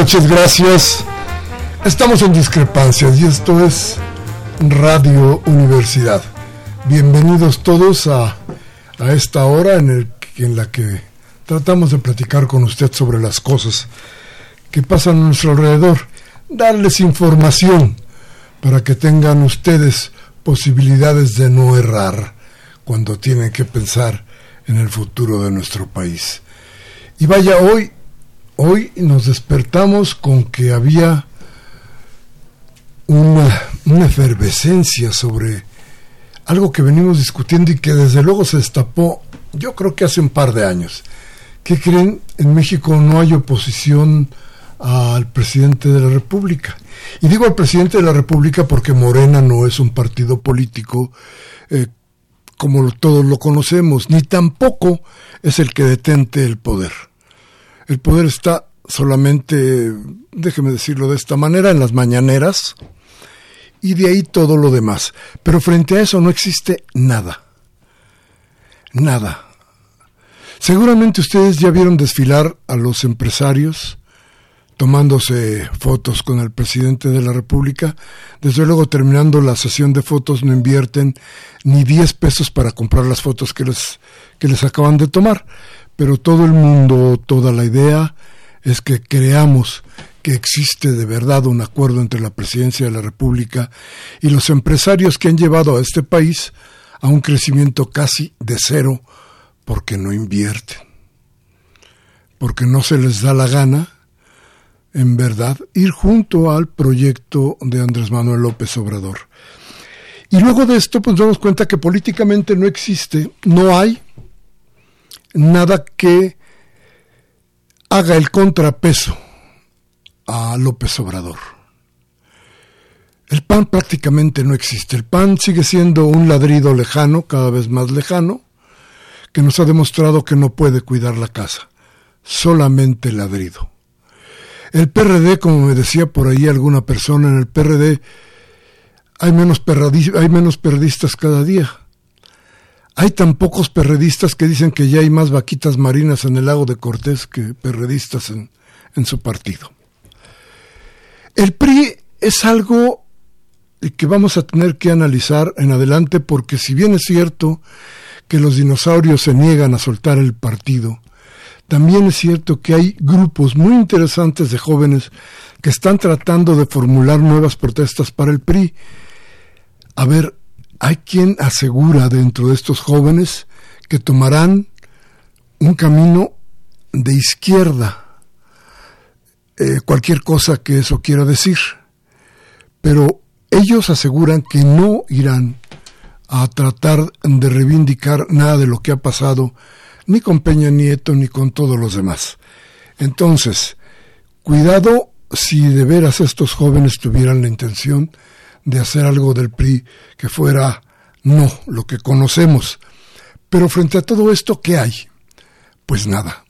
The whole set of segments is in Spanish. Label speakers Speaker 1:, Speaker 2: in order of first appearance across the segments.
Speaker 1: Noches, gracias. Estamos en discrepancias y esto es Radio Universidad. Bienvenidos todos a, a esta hora en, la que tratamos de platicar con usted sobre las cosas que pasan a nuestro alrededor, darles información para que tengan ustedes posibilidades de no errar cuando tienen que pensar en el futuro de nuestro país. Y vaya, hoy hoy nos despertamos con que había una, efervescencia sobre algo que venimos discutiendo y que desde luego se destapó, yo creo que hace un par de años. ¿Qué creen? En México no hay oposición al presidente de la República. Y digo al presidente de la República porque Morena no es un partido político eh, como todos lo conocemos, ni tampoco es el que detente el poder. El poder está solamente, déjeme decirlo de esta manera, en las mañaneras y de ahí todo lo demás. Pero frente a eso no existe nada. Nada. Seguramente ustedes ya vieron desfilar a los empresarios tomándose fotos con el presidente de la República. Desde luego, terminando la sesión de fotos, no invierten ni 10 pesos para comprar las fotos que les, que les acaban de tomar pero todo el mundo, toda la idea es que creamos que existe de verdad un acuerdo entre la presidencia de la República y los empresarios que han llevado a este país a un crecimiento casi de cero porque no invierten, porque no se les da la gana, en verdad, ir junto al proyecto de Andrés Manuel López Obrador. Y luego de esto, pues damos cuenta que políticamente no existe, no hay nada que haga el contrapeso a López Obrador. El PAN prácticamente no existe. El PAN sigue siendo un ladrido lejano, cada vez más lejano, que nos ha demostrado que no puede cuidar la casa. Solamente ladrido. El PRD, como me decía por ahí alguna persona, en el PRD hay menos, hay menos periodistas cada día. Hay tan pocos perredistas que dicen que ya hay más vaquitas marinas en el lago de Cortés que perredistas en, en su partido. El PRI es algo que vamos a tener que analizar en adelante porque si bien es cierto que los dinosaurios se niegan a soltar el partido, también es cierto que hay grupos muy interesantes de jóvenes que están tratando de formular nuevas protestas para el PRI. A ver, hay quien asegura dentro de estos jóvenes que tomarán un camino de izquierda, eh, cualquier cosa que eso quiera decir, pero ellos aseguran que no irán a tratar de reivindicar nada de lo que ha pasado ni con Peña Nieto ni con todos los demás. Entonces, cuidado si de veras estos jóvenes tuvieran la intención de hacer algo del PRI que fuera no lo que conocemos. Pero frente a todo esto, ¿qué hay? Pues nada,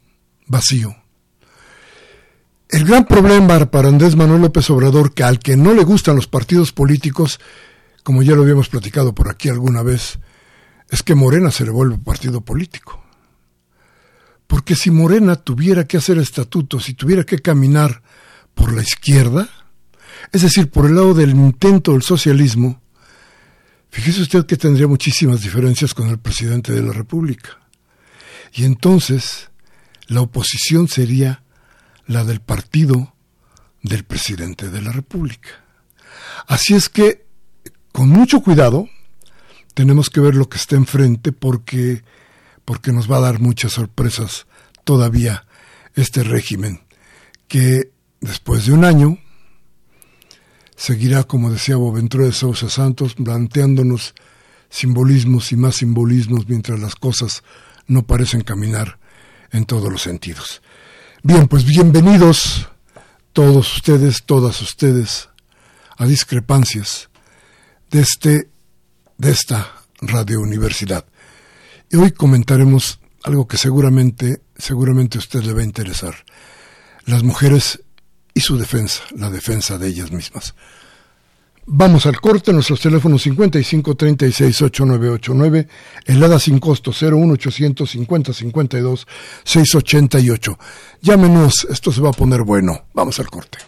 Speaker 1: vacío. El gran problema para Andrés Manuel López Obrador, que al que no le gustan los partidos políticos, como ya lo habíamos platicado por aquí alguna vez, es que Morena se le vuelve partido político. Porque si Morena tuviera que hacer estatutos y tuviera que caminar por la izquierda, es decir, por el lado del intento del socialismo, fíjese usted que tendría muchísimas diferencias con el presidente de la República. Y entonces la oposición sería la del partido del presidente de la República. Así es que, con mucho cuidado, tenemos que ver lo que está enfrente porque, porque nos va a dar muchas sorpresas todavía este régimen, que después de un año seguirá, como decía Boventura de Sousa Santos, planteándonos simbolismos y más simbolismos mientras las cosas no parecen caminar en todos los sentidos. Bien, pues bienvenidos todos ustedes, todas ustedes, a discrepancias de este, de esta radio universidad. Y hoy comentaremos algo que seguramente, seguramente a usted le va a interesar. Las mujeres y su defensa, la defensa de ellas mismas. Vamos al corte, nuestros teléfonos 55 36 8989, helada sin costo 01800 50 52 688. Llámenos, esto se va a poner bueno. Vamos al corte.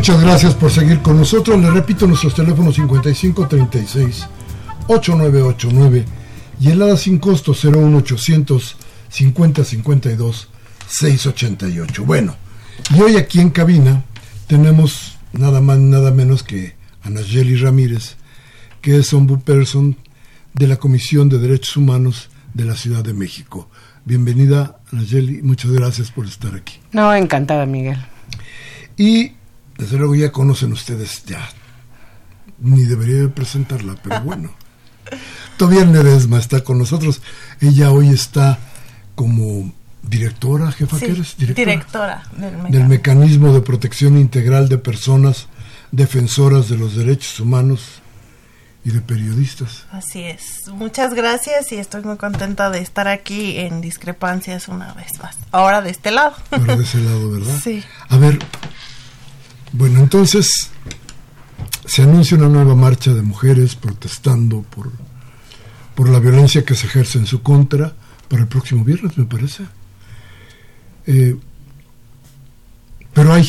Speaker 1: Muchas gracias por seguir con nosotros. Le repito nuestros teléfonos 5536 8989 y el ADA sin costo 01800 5052 688. Bueno, y hoy aquí en cabina tenemos nada más nada menos que a Nayeli Ramírez, que es ombudsperson de la Comisión de Derechos Humanos de la Ciudad de México. Bienvenida, Nayeli, muchas gracias por estar aquí.
Speaker 2: No, encantada, Miguel.
Speaker 1: Y desde luego ya conocen ustedes, ya ni debería presentarla, pero bueno. Todavía Nedesma está con nosotros. Ella hoy está como directora, jefa,
Speaker 3: sí,
Speaker 1: ¿qué eres?
Speaker 3: Directora, del, mecanismo.
Speaker 1: del Mecanismo de Protección Integral de Personas Defensoras de los Derechos Humanos y de Periodistas.
Speaker 3: Así es. Muchas gracias y estoy muy contenta de estar aquí en Discrepancias una vez más. Ahora de este lado.
Speaker 1: Ahora de ese lado, ¿verdad?
Speaker 3: Sí.
Speaker 1: A ver, bueno, entonces se anuncia una nueva marcha de mujeres protestando por, por la violencia que se ejerce en su contra para el próximo viernes, me parece. Eh, pero hay,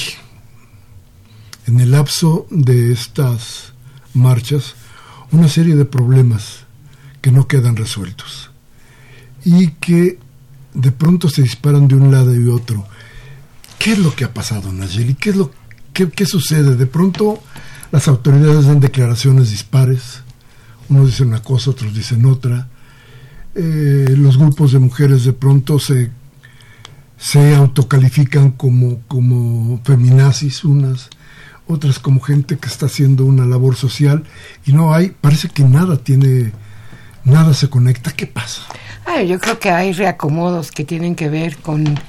Speaker 1: en el lapso de estas marchas, una serie de problemas que no quedan resueltos y que de pronto se disparan de un lado y otro. ¿Qué es lo que ha pasado, Nayeli? ¿Qué es lo ¿Qué, ¿Qué, sucede? De pronto las autoridades dan declaraciones dispares, unos dicen una cosa, otros dicen otra, eh, los grupos de mujeres de pronto se se autocalifican como, como feminazis unas, otras como gente que está haciendo una labor social y no hay, parece que nada tiene, nada se conecta. ¿Qué pasa?
Speaker 2: yo creo que hay reacomodos que tienen que ver con,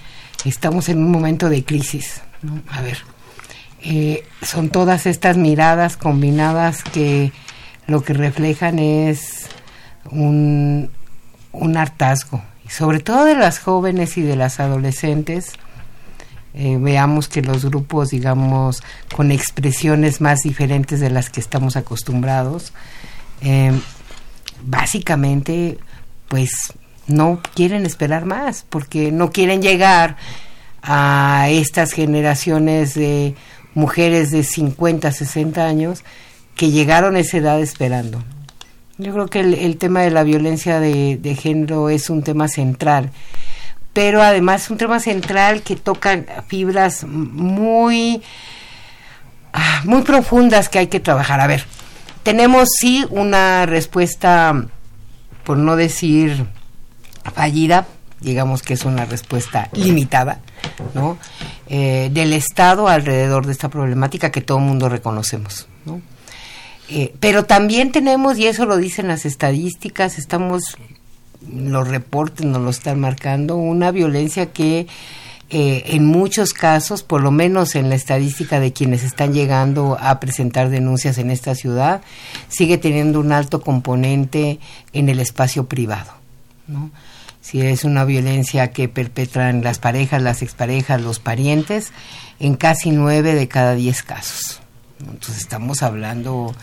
Speaker 2: estamos en un momento de crisis. A ver, eh, son todas estas miradas combinadas que lo que reflejan es un, un hartazgo, sobre todo de las jóvenes y de las adolescentes. Eh, veamos que los grupos, digamos, con expresiones más diferentes de las que estamos acostumbrados, eh, básicamente, pues no quieren esperar más, porque no quieren llegar a estas generaciones de mujeres de 50, 60 años que llegaron a esa edad esperando. Yo creo que el, tema de la violencia de, género es un tema central, pero además un tema central que toca fibras muy, ah, muy profundas que hay que trabajar. A ver, tenemos sí una respuesta, por no decir fallida, digamos que es una respuesta limitada, ¿no? Eh, del Estado alrededor de esta problemática que todo el mundo reconocemos, ¿no? Eh, pero también tenemos, y eso lo dicen las estadísticas, estamos, los reportes nos lo están marcando, una violencia que eh, en muchos casos, por lo menos en la estadística de quienes están llegando a presentar denuncias en esta ciudad, sigue teniendo un alto componente en el espacio privado. ¿no? Si es una violencia que perpetran las parejas, las exparejas, los parientes, en casi nueve de cada diez casos. Entonces estamos hablando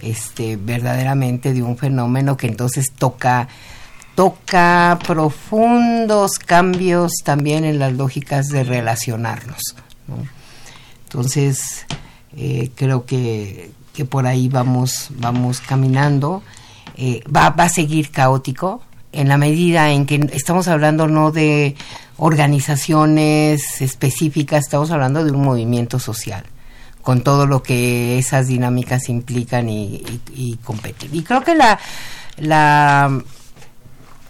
Speaker 2: este, verdaderamente de un fenómeno que entonces toca toca profundos cambios también en las lógicas de relacionarnos. Entonces, eh, creo que, que, por ahí vamos, vamos caminando. Eh, va, va a seguir caótico, en la medida en que estamos hablando no de organizaciones específicas, estamos hablando de un movimiento social, con todo lo que esas dinámicas implican y, y, competen. Y creo que la, la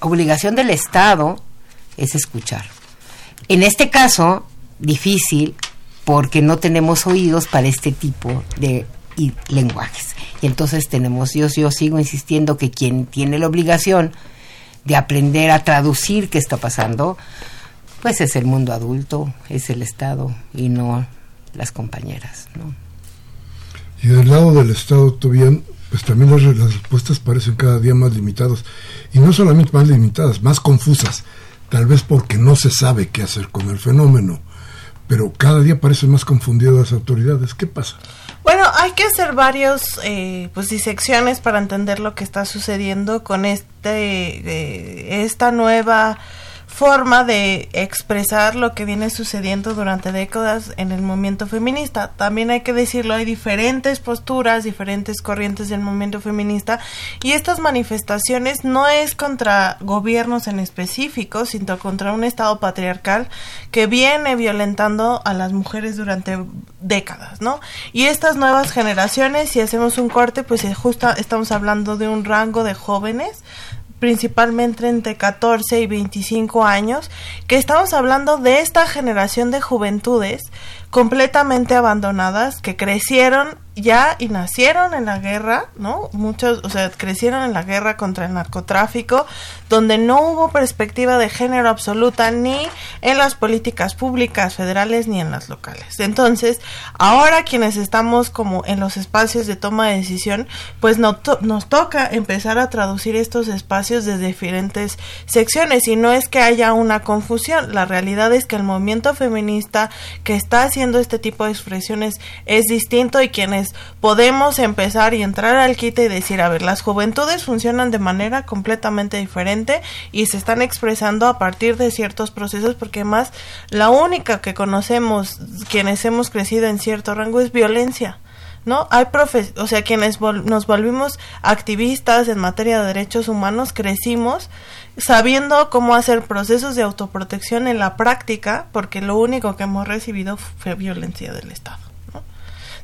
Speaker 2: obligación del Estado es escuchar. En este caso, difícil, porque no tenemos oídos para este tipo de lenguajes. Y entonces tenemos, yo, yo sigo insistiendo que quien tiene la obligación de aprender a traducir qué está pasando, pues es el mundo adulto, es el Estado y no las compañeras. ¿no?
Speaker 1: Y del lado del Estado, pues también las, respuestas parecen cada día más limitadas. Y no solamente más limitadas, más confusas. Tal vez porque no se sabe qué hacer con el fenómeno. Pero cada día parecen más confundidas las autoridades. ¿Qué pasa?
Speaker 3: Bueno, hay que hacer varios eh, pues disecciones para entender lo que está sucediendo con este eh, esta nueva forma de expresar lo que viene sucediendo durante décadas en el movimiento feminista. También hay que decirlo, hay diferentes posturas, diferentes corrientes del movimiento feminista y estas manifestaciones no es contra gobiernos en específico, sino contra un Estado patriarcal que viene violentando a las mujeres durante décadas, ¿no? Y estas nuevas generaciones, si hacemos un corte, pues justo estamos hablando de un rango de jóvenes principalmente entre 14 y 25 años, que estamos hablando de esta generación de juventudes completamente abandonadas que crecieron ya y nacieron en la guerra, ¿no? Muchos, o sea, crecieron en la guerra contra el narcotráfico, donde no hubo perspectiva de género absoluta ni en las políticas públicas federales ni en las locales. Entonces, ahora quienes estamos como en los espacios de toma de decisión, pues no nos toca empezar a traducir estos espacios desde diferentes secciones y no es que haya una confusión, la realidad es que el movimiento feminista que está haciendo este tipo de expresiones es distinto y quienes podemos empezar y entrar al quite y decir, a ver, las juventudes funcionan de manera completamente diferente y se están expresando a partir de ciertos procesos porque más la única que conocemos quienes hemos crecido en cierto rango es violencia. ¿no? Hay profes o sea, quienes nos volvimos activistas en materia de derechos humanos, crecimos sabiendo cómo hacer procesos de autoprotección en la práctica, porque lo único que hemos recibido fue violencia del Estado.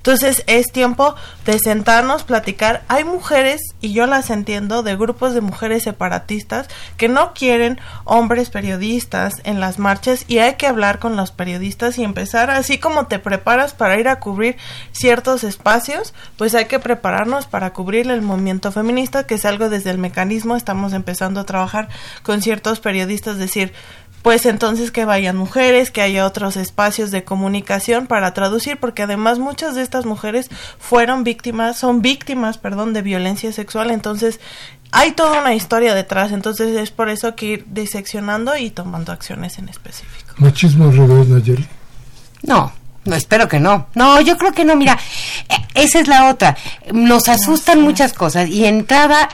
Speaker 3: Entonces es tiempo de sentarnos, platicar. Hay mujeres, y yo las entiendo, de grupos de mujeres separatistas que no quieren hombres periodistas en las marchas y hay que hablar con los periodistas y empezar, así como te preparas para ir a cubrir ciertos espacios, pues hay que prepararnos para cubrir el movimiento feminista, que es algo desde el mecanismo, estamos empezando a trabajar con ciertos periodistas, decir, pues entonces que vayan mujeres, que haya otros espacios de comunicación para traducir, porque además muchas de estas mujeres fueron víctimas, son víctimas, perdón, de violencia sexual, entonces hay toda una historia detrás, entonces es por eso que ir diseccionando y tomando acciones en específico.
Speaker 1: ¿Machismo al revés, Nayeli?
Speaker 2: No, no, espero que no. No, yo creo que no. Mira, eh, esa es la otra. Nos asustan muchas cosas y entrada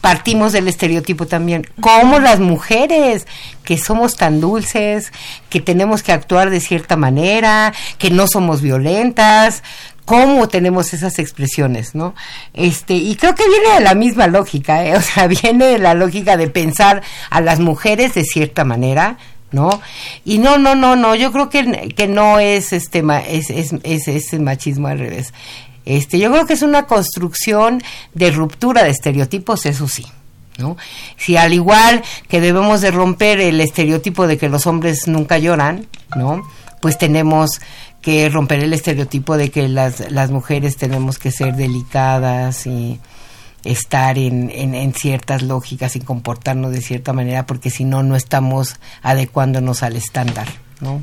Speaker 2: partimos del estereotipo también. Como las mujeres, que somos tan dulces, que tenemos que actuar de cierta manera, que no somos violentas, cómo tenemos esas expresiones, ¿no? Este, y creo que viene de la misma lógica, ¿eh? o sea, viene de la lógica de pensar a las mujeres de cierta manera, ¿no? Y no, no, no, no, yo creo que, que no es este es, es, es, es el machismo al revés. Este, yo creo que es una construcción de ruptura de estereotipos, eso sí. ¿No? Si al igual que debemos de romper el estereotipo de que los hombres nunca lloran, ¿no? Pues tenemos que romper el estereotipo de que las, las mujeres tenemos que ser delicadas y estar en, en, en, ciertas lógicas y comportarnos de cierta manera porque si no no estamos adecuándonos al estándar, ¿no?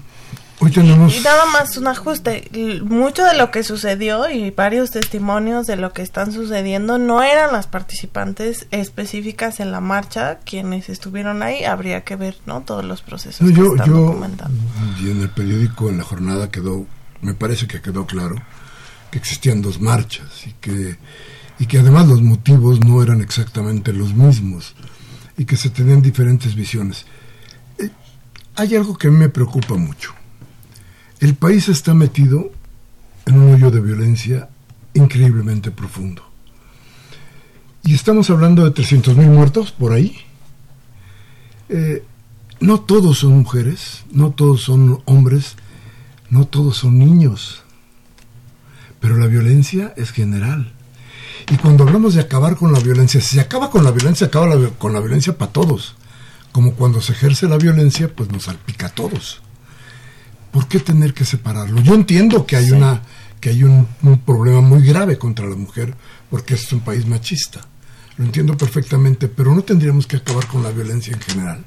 Speaker 3: Y nada más un ajuste. Mucho de lo que sucedió y varios testimonios de lo que están sucediendo no eran las participantes específicas en la marcha quienes estuvieron ahí. Habría que ver, ¿no? Todos los procesos.
Speaker 1: que yo, yo y en el periódico en la jornada quedó, me parece que quedó claro que existían dos marchas y que y que además los motivos no eran exactamente los mismos y que se tenían diferentes visiones. Eh, hay algo que me preocupa mucho el país está metido en un hoyo de violencia increíblemente profundo. Y estamos hablando de 300.000 muertos por ahí. Eh, no todos son mujeres, no todos son hombres, no todos son niños. Pero la violencia es general. Y cuando hablamos de acabar con la violencia, si se acaba con la violencia, acaba con la violencia para todos. Como cuando se ejerce la violencia, pues nos salpica a todos. ¿Por qué tener que separarlo? Yo entiendo que hay una que hay un, problema muy grave contra la mujer porque es un país machista. Lo entiendo perfectamente, pero no tendríamos que acabar con la violencia en general.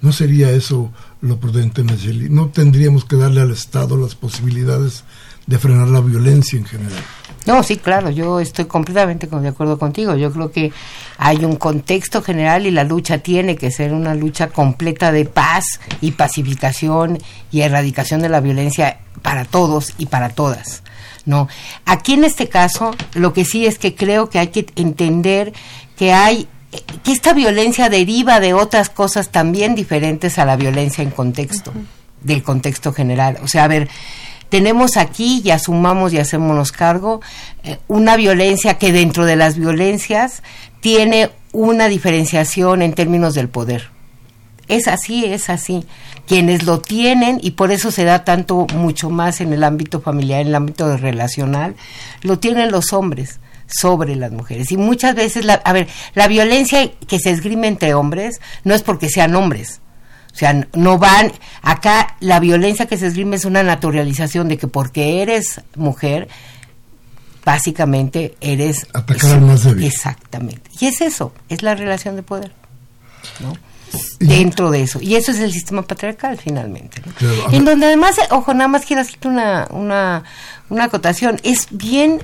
Speaker 1: ¿No sería eso lo prudente, Nayeli? ¿No tendríamos que darle al Estado las posibilidades de frenar la violencia en general?
Speaker 2: No, sí, claro, yo estoy completamente de acuerdo contigo. Yo creo que hay un contexto general y la lucha tiene que ser una lucha completa de paz y pacificación y erradicación de la violencia para todos y para todas. No, aquí en este caso lo que sí es que creo que hay que entender que hay que esta violencia deriva de otras cosas también diferentes a la violencia en contexto, del contexto general. O sea, a ver, tenemos aquí, y asumamos y hacémonos cargo, eh, una violencia que dentro de las violencias tiene una diferenciación en términos del poder. Es así, es así. Quienes lo tienen, y por eso se da tanto, mucho más en el ámbito familiar, en el ámbito relacional, lo tienen los hombres sobre las mujeres. Y muchas veces, la, a ver, la violencia que se esgrime entre hombres no es porque sean hombres, o sea, no van, acá la violencia que se esgrime es una naturalización de que porque eres mujer, básicamente eres...
Speaker 1: Atacar al más débil.
Speaker 2: Exactamente. Y es eso, es la relación de poder, ¿no? Dentro de eso. Y eso es el sistema patriarcal, finalmente. en donde además, ojo, nada más quiero hacerte una, una, una acotación. Es bien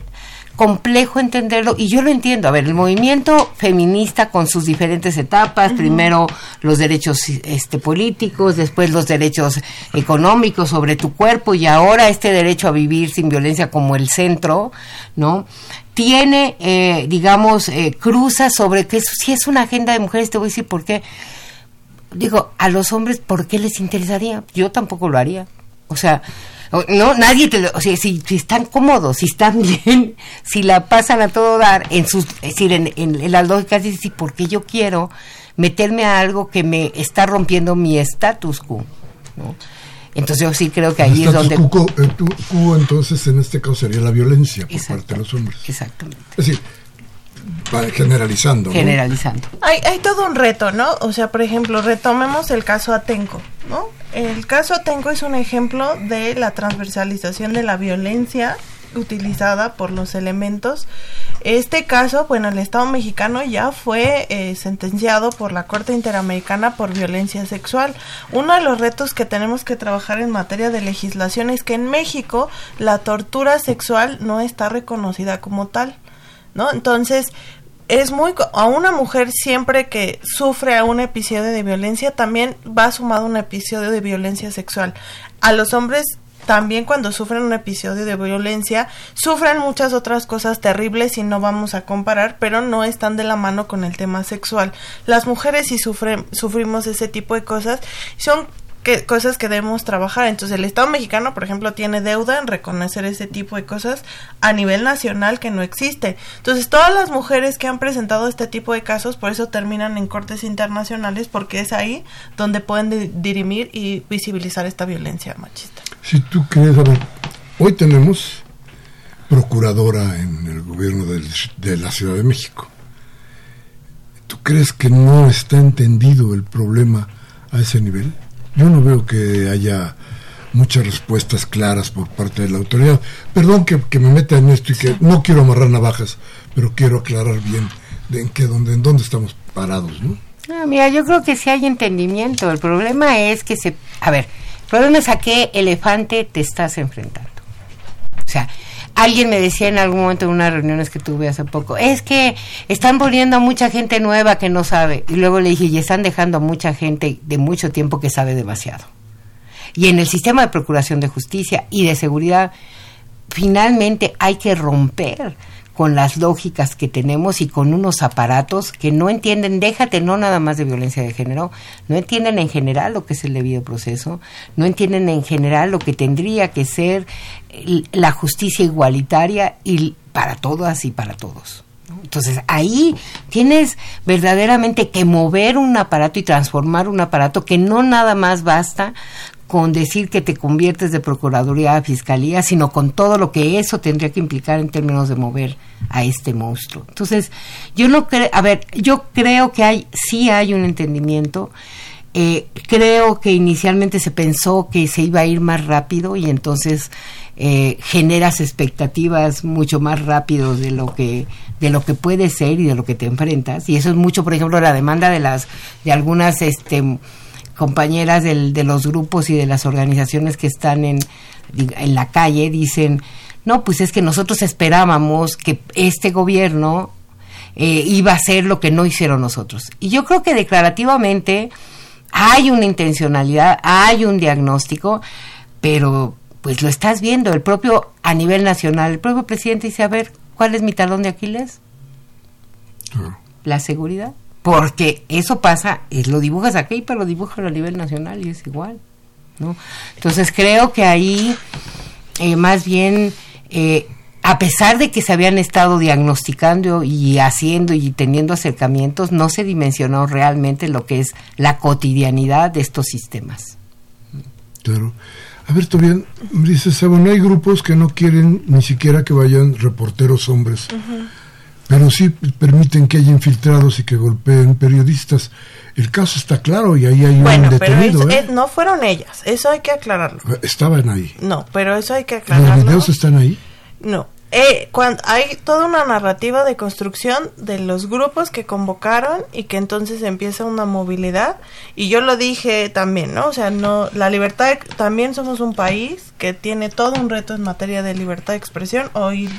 Speaker 2: complejo entenderlo y yo lo entiendo. A ver, el movimiento feminista con sus diferentes etapas, primero los derechos este, políticos, después los derechos económicos sobre tu cuerpo y ahora este derecho a vivir sin violencia como el centro, ¿no? Tiene, eh, digamos, eh, cruza sobre que si es una agenda de mujeres, te voy a decir por qué. Digo, a los hombres, ¿por qué les interesaría? Yo tampoco lo haría. O sea, no, nadie te lo, o sea, si, están cómodos, si están bien, si la pasan a todo dar, en sus, es decir, en, en, las lógicas, es decir, porque yo quiero meterme a algo que me está rompiendo mi status quo, ¿no? Entonces yo sí creo que ahí es donde...
Speaker 1: Cuco, eh, entonces en este caso sería la violencia por parte de los hombres.
Speaker 2: Exactamente.
Speaker 1: Es decir, generalizando.
Speaker 2: Generalizando.
Speaker 3: Hay, hay todo un reto, ¿no? O sea, por ejemplo, retomemos el caso Atenco, ¿no? El caso Atenco es un ejemplo de la transversalización de la violencia utilizada por los elementos. Este caso, bueno, el Estado mexicano ya fue eh, sentenciado por la Corte Interamericana por violencia sexual. Uno de los retos que tenemos que trabajar en materia de legislación es que en México la tortura sexual no está reconocida como tal, ¿no? Entonces, es muy a una mujer siempre que sufre un episodio de violencia también va sumado un episodio de violencia sexual. A los hombres también cuando sufren un episodio de violencia, sufren muchas otras cosas terribles y no vamos a comparar, pero no están de la mano con el tema sexual. Las mujeres sí sufren, sufrimos ese tipo de cosas, son que, cosas que debemos trabajar. Entonces el Estado mexicano, por ejemplo, tiene deuda en reconocer ese tipo de cosas a nivel nacional que no existe. Entonces todas las mujeres que han presentado este tipo de casos, por eso terminan en cortes internacionales, porque es ahí donde pueden dirimir y visibilizar esta violencia machista.
Speaker 1: Si tú ver, hoy tenemos procuradora en el gobierno de la Ciudad de México. ¿Tú crees que no está entendido el problema a ese nivel? Yo no veo que haya muchas respuestas claras por parte de la autoridad. Perdón que, me meta en esto y que no quiero amarrar navajas, pero quiero aclarar bien de en qué, dónde, en dónde estamos parados, ¿no?
Speaker 2: Ah, mira, yo creo que sí hay entendimiento. El problema es que se... A ver, el problema es a qué elefante te estás enfrentando. O sea, alguien me decía en algún momento en unas reuniones que tuve hace poco, es que están poniendo a mucha gente nueva que no sabe. Y luego le dije, y están dejando a mucha gente de mucho tiempo que sabe demasiado. Y en el sistema de procuración de justicia y de seguridad, finalmente hay que romper con las lógicas que tenemos y con unos aparatos que no entienden, déjate no nada más de violencia de género, no entienden en general lo que es el debido proceso, no entienden en general lo que tendría que ser la justicia igualitaria y para todas y para todos. Entonces ahí tienes verdaderamente que mover un aparato y transformar un aparato que no nada más basta con decir que te conviertes de Procuraduría a Fiscalía, sino con todo lo que eso tendría que implicar en términos de mover a este monstruo. Entonces, yo no creo, a ver, yo creo que hay, sí hay un entendimiento. Eh, creo que inicialmente se pensó que se iba a ir más rápido y entonces eh, generas expectativas mucho más rápido de lo que de lo que puede ser y de lo que te enfrentas y eso es mucho por ejemplo la demanda de las de algunas este compañeras del, de los grupos y de las organizaciones que están en, en la calle dicen, no, pues es que nosotros esperábamos que este gobierno eh, iba a hacer lo que no hicieron nosotros. Y yo creo que declarativamente hay una intencionalidad, hay un diagnóstico, pero pues lo estás viendo, el propio a nivel nacional, el propio presidente dice, a ver, ¿cuál es mi talón de Aquiles? La seguridad. Porque eso pasa, es, lo dibujas aquí, pero lo dibujas a nivel nacional y es igual. ¿no? Entonces creo que ahí eh, más bien, eh, a pesar de que se habían estado diagnosticando y haciendo y teniendo acercamientos, no se dimensionó realmente lo que es la cotidianidad de estos sistemas.
Speaker 1: Claro. A ver, todavía dices, bueno, hay grupos que no quieren ni siquiera que vayan reporteros hombres pero sí permiten que haya infiltrados y que golpeen periodistas. El caso está claro y ahí hay un detenido.
Speaker 3: Pero ¿eh? no fueron ellas, eso hay que aclararlo.
Speaker 1: Estaban ahí.
Speaker 3: No, pero eso hay que aclararlo.
Speaker 1: ¿Los videos están ahí?
Speaker 3: No, eh, cuando hay toda una narrativa de construcción de los grupos que convocaron y que entonces empieza una movilidad y yo lo dije también, ¿no? O sea, no la libertad también somos un país que tiene todo un reto en materia de libertad de expresión. Hoy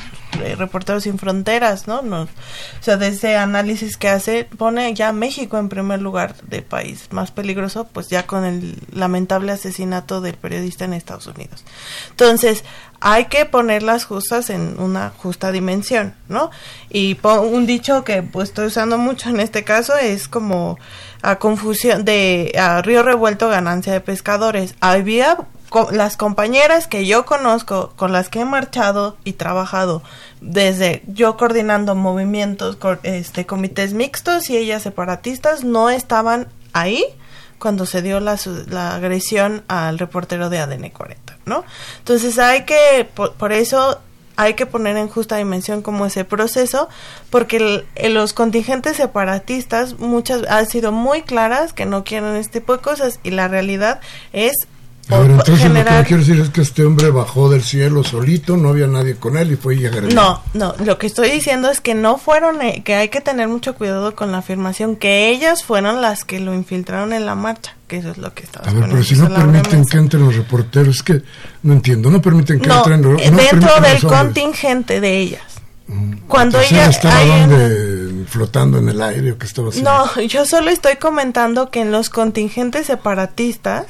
Speaker 3: eh, Reporteros sin Fronteras, ¿no? Nos, o sea, de ese análisis que hace pone ya México en primer lugar de país más peligroso, pues ya con el lamentable asesinato del periodista en Estados Unidos. Entonces, hay que ponerlas justas en una justa dimensión, ¿no? Y un dicho que pues estoy usando mucho en este caso es como a confusión de a río revuelto ganancia de pescadores. Había las compañeras que yo conozco, con las que he marchado y trabajado, desde yo coordinando movimientos, este, comités mixtos y ellas separatistas, no estaban ahí cuando se dio la, la agresión al reportero de ADN 40, ¿no? Entonces hay que, por, eso hay que poner en justa dimensión como ese proceso, porque los contingentes separatistas muchas han sido muy claras que no quieren este tipo de cosas y la realidad es
Speaker 1: a ver, entonces lo que quiero decir es que este hombre bajó del cielo solito, no había nadie con él y fue y agredió.
Speaker 3: No, no, lo que estoy diciendo es que no fueron, eh, que hay que tener mucho cuidado con la afirmación, que ellas fueron las que lo infiltraron en la marcha, que eso es lo que estaba
Speaker 1: A ver, pero si no permiten que entren los reporteros, es que no entiendo, no permiten que entren
Speaker 3: los no dentro del contingente de ellas. Mm,
Speaker 1: Cuando ella estaba flotando en el aire o qué estaba haciendo.
Speaker 3: No, yo solo estoy comentando que en los contingentes separatistas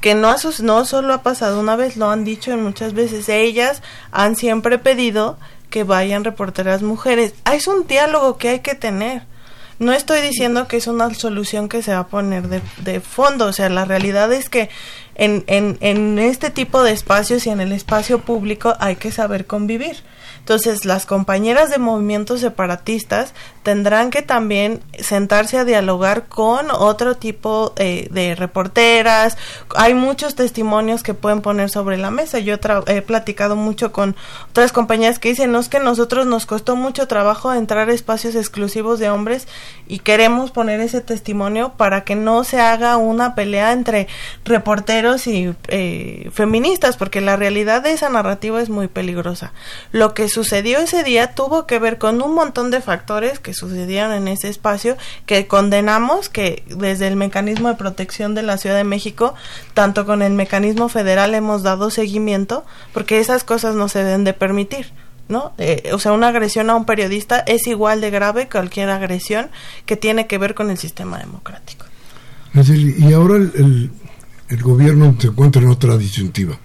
Speaker 3: que no, no solo ha pasado una vez, lo han dicho muchas veces, ellas han siempre pedido que vayan reporteras mujeres. Ah, es un diálogo que hay que tener. No estoy diciendo que es una solución que se va a poner de, de fondo, o sea, la realidad es que en, en, en este tipo de espacios y en el espacio público hay que saber convivir. Entonces, las compañeras de movimientos separatistas tendrán que también sentarse a dialogar con otro tipo eh, de reporteras. Hay muchos testimonios que pueden poner sobre la mesa. Yo he platicado mucho con otras compañeras que dicen, no es que nosotros nos costó mucho trabajo entrar a espacios exclusivos de hombres y queremos poner ese testimonio para que no se haga una pelea entre reporteros y eh, feministas, porque la realidad de esa narrativa es muy peligrosa. Lo que sucedió ese día tuvo que ver con un montón de factores que sucedieron en ese espacio que condenamos que desde el mecanismo de protección de la Ciudad de México, tanto con el mecanismo federal hemos dado seguimiento porque esas cosas no se deben de permitir. ¿no? Eh, o sea, una agresión a un periodista es igual de grave que cualquier agresión que tiene que ver con el sistema democrático.
Speaker 1: Y ahora el, el gobierno se encuentra en otra disyuntiva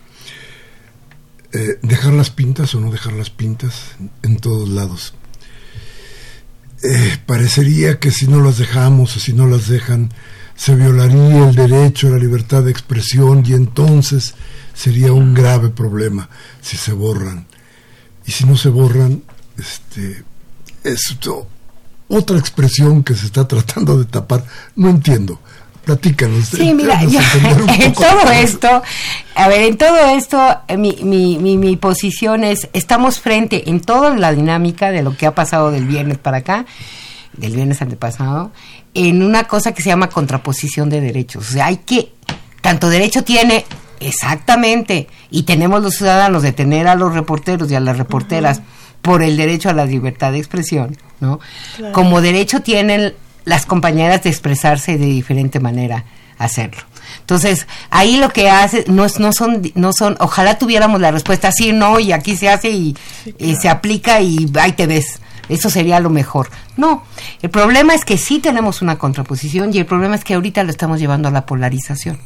Speaker 1: eh, dejar las pintas o no dejar las pintas en todos lados. Eh, parecería que si no las dejamos o si no las dejan, se violaría el derecho a la libertad de expresión y entonces sería un grave problema si se borran. Y si no se borran, este, es otra expresión que se está tratando de tapar. No entiendo. Platícanos.
Speaker 2: Sí, mira, en todo esto, a ver, en todo esto, eh, mi, mi, mi, posición es, estamos frente en toda la dinámica de lo que ha pasado del viernes para acá, del viernes antepasado, en una cosa que se llama contraposición de derechos. O sea, hay que, tanto derecho tiene, exactamente, y tenemos los ciudadanos de tener a los reporteros y a las reporteras por el derecho a la libertad de expresión, ¿no? Como derecho tienen las compañeras de expresarse de diferente manera hacerlo. Entonces, ahí lo que hace, no, no, son, no son, ojalá tuviéramos la respuesta sí, no, y aquí se hace y, se aplica y ahí te ves. Eso sería lo mejor. No, el problema es que sí tenemos una contraposición y el problema es que ahorita lo estamos llevando a la polarización.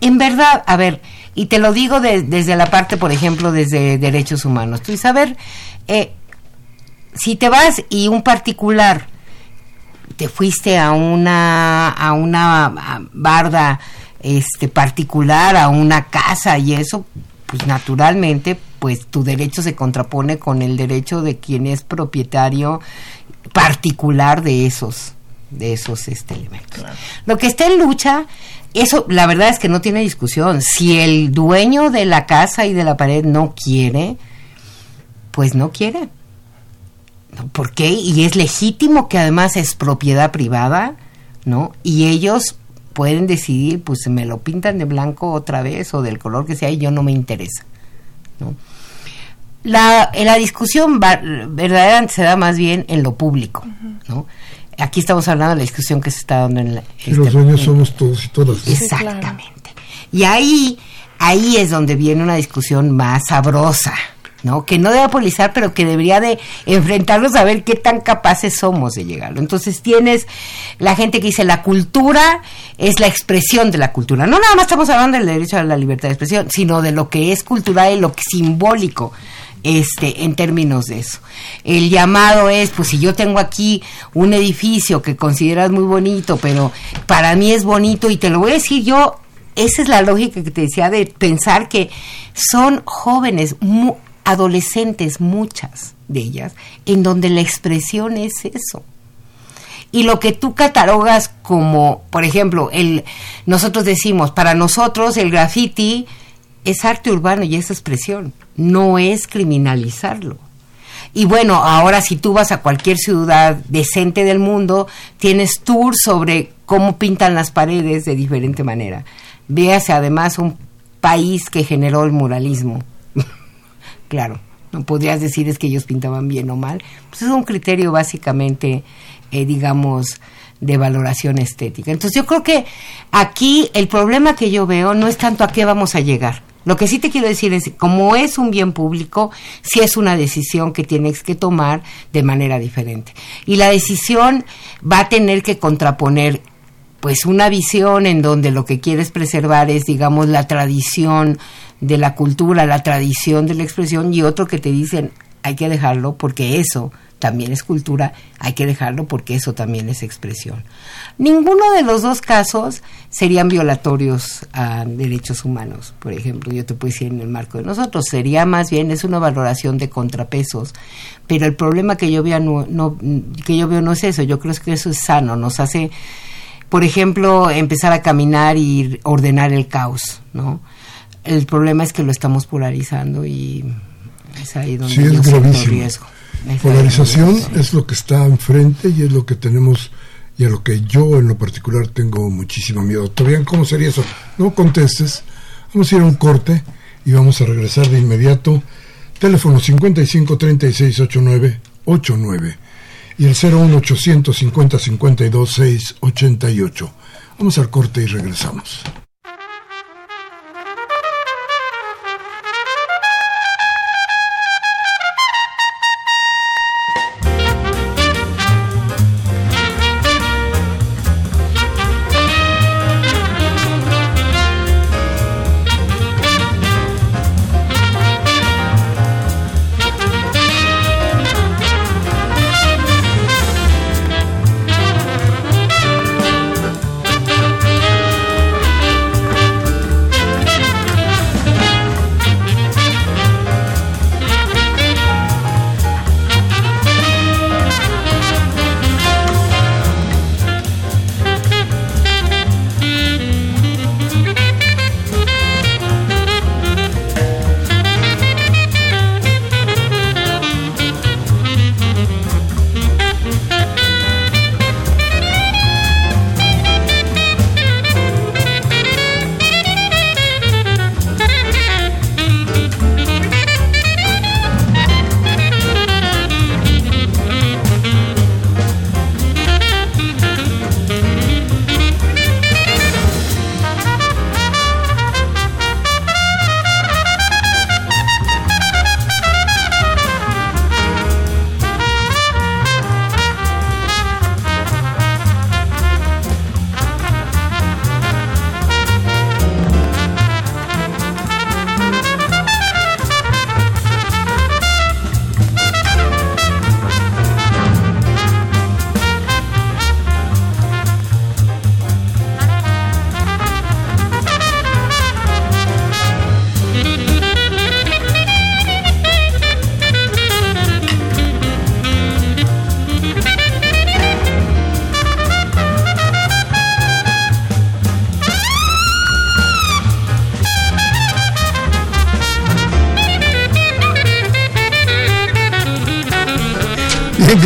Speaker 2: En verdad, a ver, y te lo digo desde la parte, por ejemplo, desde derechos humanos. Tú dices, a ver, eh, si te vas y un particular te fuiste a una a una barda este particular, a una casa y eso, pues naturalmente, pues tu derecho se contrapone con el derecho de quien es propietario particular de esos de esos este elementos. Lo que está en lucha, eso la verdad es que no tiene discusión. Si el dueño de la casa y de la pared no quiere, pues no quiere. ¿Por qué? Y es legítimo que además es propiedad privada, ¿no? Y ellos pueden decidir, pues me lo pintan de blanco otra vez o del color que sea y yo no me interesa, ¿no? La, en la discusión verdadera se da más bien en lo público, ¿no? Aquí estamos hablando de la discusión que se está dando en la...
Speaker 1: Y los este, dueños somos todos y todas.
Speaker 2: Exactamente. Y ahí, ahí es donde viene una discusión más sabrosa, ¿no? Que no debe apolizar, pero que debería de enfrentarnos a ver qué tan capaces somos de llegarlo. Entonces tienes la gente que dice la cultura es la expresión de la cultura. No nada más estamos hablando del derecho a la libertad de expresión, sino de lo que es cultural y lo que simbólico este en términos de eso. El llamado es, pues si yo tengo aquí un edificio que consideras muy bonito, pero para mí es bonito y te lo voy a decir yo, esa es la lógica que te decía de pensar que son jóvenes adolescentes, muchas de ellas, en donde la expresión es eso. y lo que tú catalogas como, por ejemplo, el nosotros decimos, para nosotros el graffiti es arte urbano y es expresión, no es criminalizarlo. Y bueno, ahora si tú vas a cualquier ciudad decente del mundo, tienes tours sobre cómo pintan las paredes de diferente manera. Véase además un país que generó el muralismo. Claro, no podrías decir es que ellos pintaban bien o mal. Pues es un criterio básicamente, eh, digamos, de valoración estética. Entonces yo creo que aquí el problema que yo veo no es tanto a qué vamos a llegar. Lo que sí te quiero decir es, como es un bien público, sí es una decisión que tienes que tomar de manera diferente. Y la decisión va a tener que contraponer pues una visión en donde lo que quieres preservar es, digamos, la tradición de la cultura, la tradición de la expresión, y otro que te dicen, hay que dejarlo porque eso también es cultura, hay que dejarlo porque eso también es expresión. Ninguno de los dos casos serían violatorios a derechos humanos, por ejemplo, yo te puedo decir en el marco de nosotros, sería más bien, es una valoración de contrapesos, pero el problema que yo veo no, que yo veo no es eso, yo creo que eso es sano, nos hace, por ejemplo, empezar a caminar y ordenar el caos, ¿no? El problema es que lo estamos polarizando y es ahí donde
Speaker 1: sí, es gravísimo. riesgo. Polarización es lo que está enfrente y es lo que tenemos y a lo que yo en lo particular tengo muchísimo miedo. ¿Todavía cómo sería eso? No contestes. Vamos a ir a un corte y vamos a regresar de inmediato. Teléfono 55 36 89 89 y el 01 850 52 6 88. Vamos al corte y regresamos.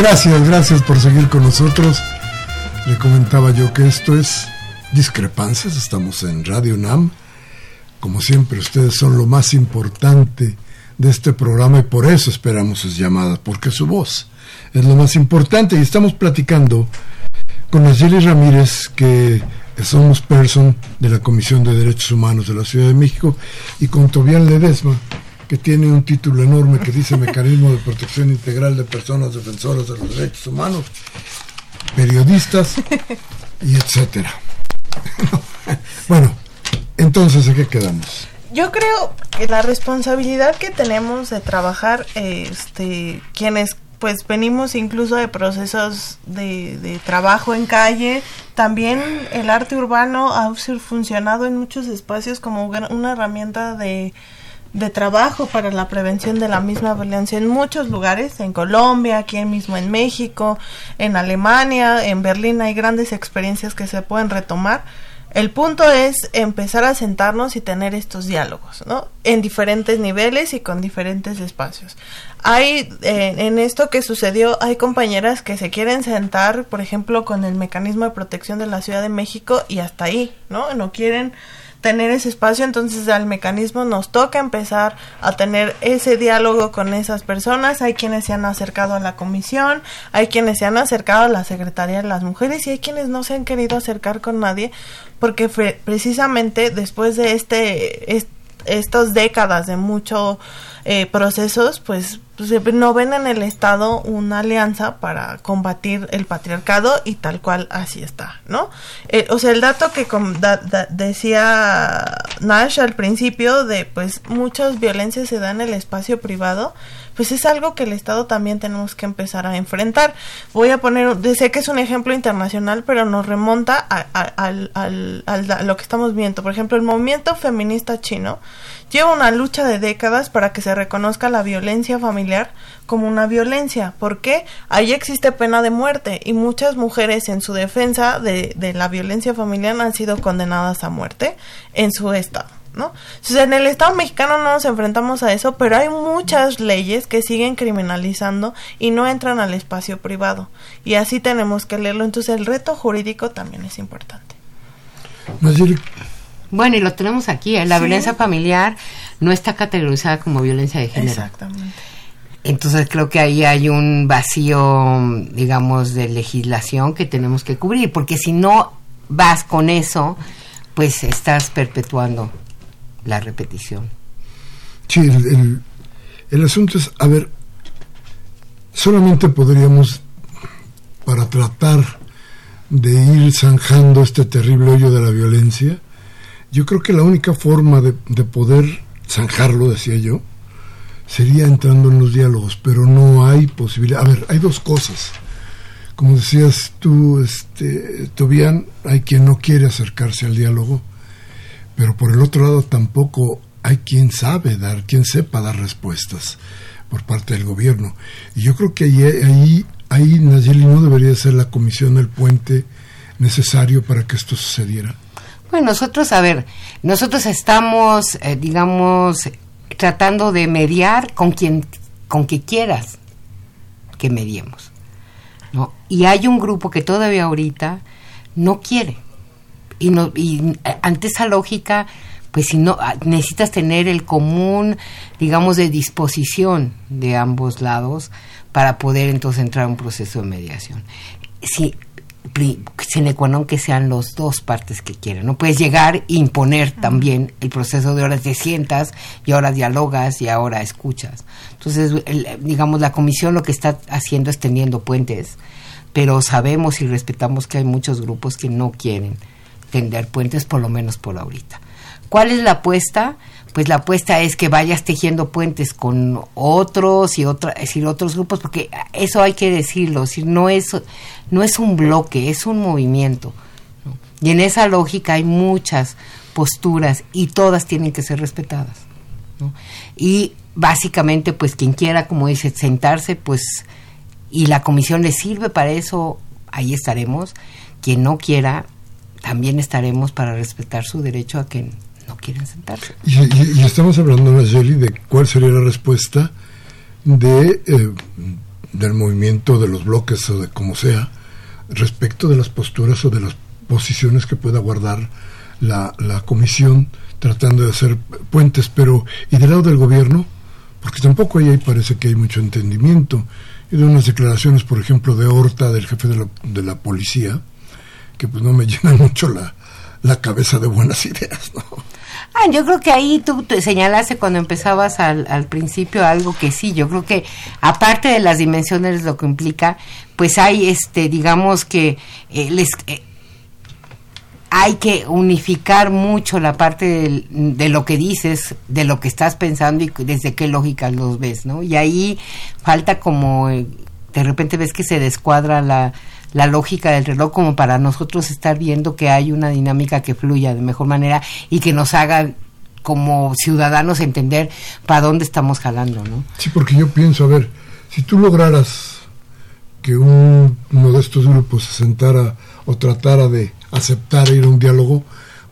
Speaker 1: Gracias, gracias por seguir con nosotros. Le comentaba yo que esto es Discrepancias, estamos en Radio NAM. Como siempre, ustedes son lo más importante de este programa y por eso esperamos sus llamadas, porque su voz es lo más importante. Y estamos platicando con Nayeli Ramírez, que somos person de la Comisión de Derechos Humanos de la Ciudad de México, y con Tobián Ledesma, que tiene un título enorme que dice Mecanismo de Protección Integral de Personas Defensoras de los Derechos Humanos, periodistas y etcétera. bueno, entonces, ¿a qué quedamos?
Speaker 3: Yo creo que la responsabilidad que tenemos de trabajar, este, quienes pues venimos incluso de procesos de, de, trabajo en calle. También el arte urbano ha funcionado en muchos espacios como una herramienta de de trabajo para la prevención de la misma violencia en muchos lugares, en Colombia, aquí mismo en México, en Alemania, en Berlín hay grandes experiencias que se pueden retomar. El punto es empezar a sentarnos y tener estos diálogos, ¿no? En diferentes niveles y con diferentes espacios. Hay, en esto que sucedió, hay compañeras que se quieren sentar, por ejemplo, con el mecanismo de protección de la Ciudad de México y hasta ahí, ¿no? No quieren tener ese espacio, entonces al mecanismo nos toca empezar a tener ese diálogo con esas personas. Hay quienes se han acercado a la comisión, hay quienes se han acercado a la Secretaría de las Mujeres y hay quienes no se han querido acercar con nadie porque precisamente después de este, estas décadas de muchos eh, procesos, pues pues, no ven en el Estado una alianza para combatir el patriarcado y tal cual así está, ¿no? Eh, o sea, el dato que decía Nash al principio de pues muchas violencias se dan en el espacio privado, pues es algo que el Estado también tenemos que empezar a enfrentar. Voy a poner, sé que es un ejemplo internacional, pero nos remonta a, lo que estamos viendo. Por ejemplo, el movimiento feminista chino lleva una lucha de décadas para que se reconozca la violencia familiar como una violencia. ¿Por qué? Ahí existe pena de muerte y muchas mujeres en su defensa de, de la violencia familiar han sido condenadas a muerte en su estado. ¿No? Entonces, en el Estado mexicano no nos enfrentamos a eso, pero hay muchas leyes que siguen criminalizando y no entran al espacio privado. Y así tenemos que leerlo. Entonces, el reto jurídico también es importante.
Speaker 2: Bueno, y lo tenemos aquí, ¿eh? la violencia familiar no está categorizada como violencia de género.
Speaker 3: Exactamente.
Speaker 2: Entonces creo que ahí hay un vacío, digamos, de legislación que tenemos que cubrir, porque si no vas con eso, pues estás perpetuando la repetición.
Speaker 1: Sí, el, el asunto es, a ver, solamente podríamos, para tratar de ir zanjando este terrible hoyo de la violencia, yo creo que la única forma de, poder zanjarlo, decía yo, sería entrando en los diálogos, pero no hay posibilidad. A ver, hay dos cosas. Como decías tú, este, Tobián, hay quien no quiere acercarse al diálogo, pero por el otro lado tampoco hay quien sabe dar, quien sepa dar respuestas por parte del gobierno. Y yo creo que ahí, ahí, ahí Nayeli no debería ser la comisión, el puente necesario para que esto sucediera.
Speaker 2: Bueno, nosotros, a ver, nosotros estamos, eh, digamos, tratando de mediar con quien, con que quieras que mediemos, ¿no? Y hay un grupo que todavía ahorita no quiere. Y, no, y eh, ante esa lógica, pues si no, ah, necesitas tener el común, digamos, de disposición de ambos lados para poder entonces entrar a un proceso de mediación. Si sine qua non que sean los dos partes que quieren. No puedes llegar e imponer también el proceso de horas de sientas y ahora dialogas y ahora escuchas. Entonces, digamos, la comisión lo que está haciendo es teniendo puentes, pero sabemos y respetamos que hay muchos grupos que no quieren tender puentes, por lo menos por ahorita. ¿Cuál es la apuesta? pues la apuesta es que vayas tejiendo puentes con otros y otra, otros grupos, porque eso hay que decirlo, si no es, no es un bloque, es un movimiento. Y en esa lógica hay muchas posturas y todas tienen que ser respetadas. Y básicamente, pues quien quiera, como dice, sentarse, pues, y la comisión le sirve para eso, ahí estaremos. Quien no quiera, también estaremos para respetar su derecho a que quieren sentarse.
Speaker 1: Y, estamos hablando, Nayeli, de cuál sería la respuesta de eh, del movimiento de los bloques o de como sea respecto de las posturas o de las posiciones que pueda guardar la, la comisión tratando de hacer puentes, pero ¿y del lado del gobierno? Porque tampoco ahí parece que hay mucho entendimiento. Y de unas declaraciones, por ejemplo, de Horta, del jefe de la, de la policía, que pues no me llenan mucho la, la cabeza de buenas ideas, ¿no?
Speaker 2: Ah, yo creo que ahí tú te señalaste cuando empezabas al, al principio algo que sí, yo creo que aparte de las dimensiones lo que implica, pues hay este, digamos que eh, les eh, hay que unificar mucho la parte de, lo que dices, de lo que estás pensando y desde qué lógica los ves, ¿no? Y ahí falta como eh, de repente ves que se descuadra la la lógica del reloj como para nosotros estar viendo que hay una dinámica que fluya de mejor manera y que nos haga como ciudadanos entender para dónde estamos jalando, ¿no?
Speaker 1: Sí, porque yo pienso, a ver, si tú lograras que uno de estos grupos se sentara o tratara de aceptar ir a un diálogo,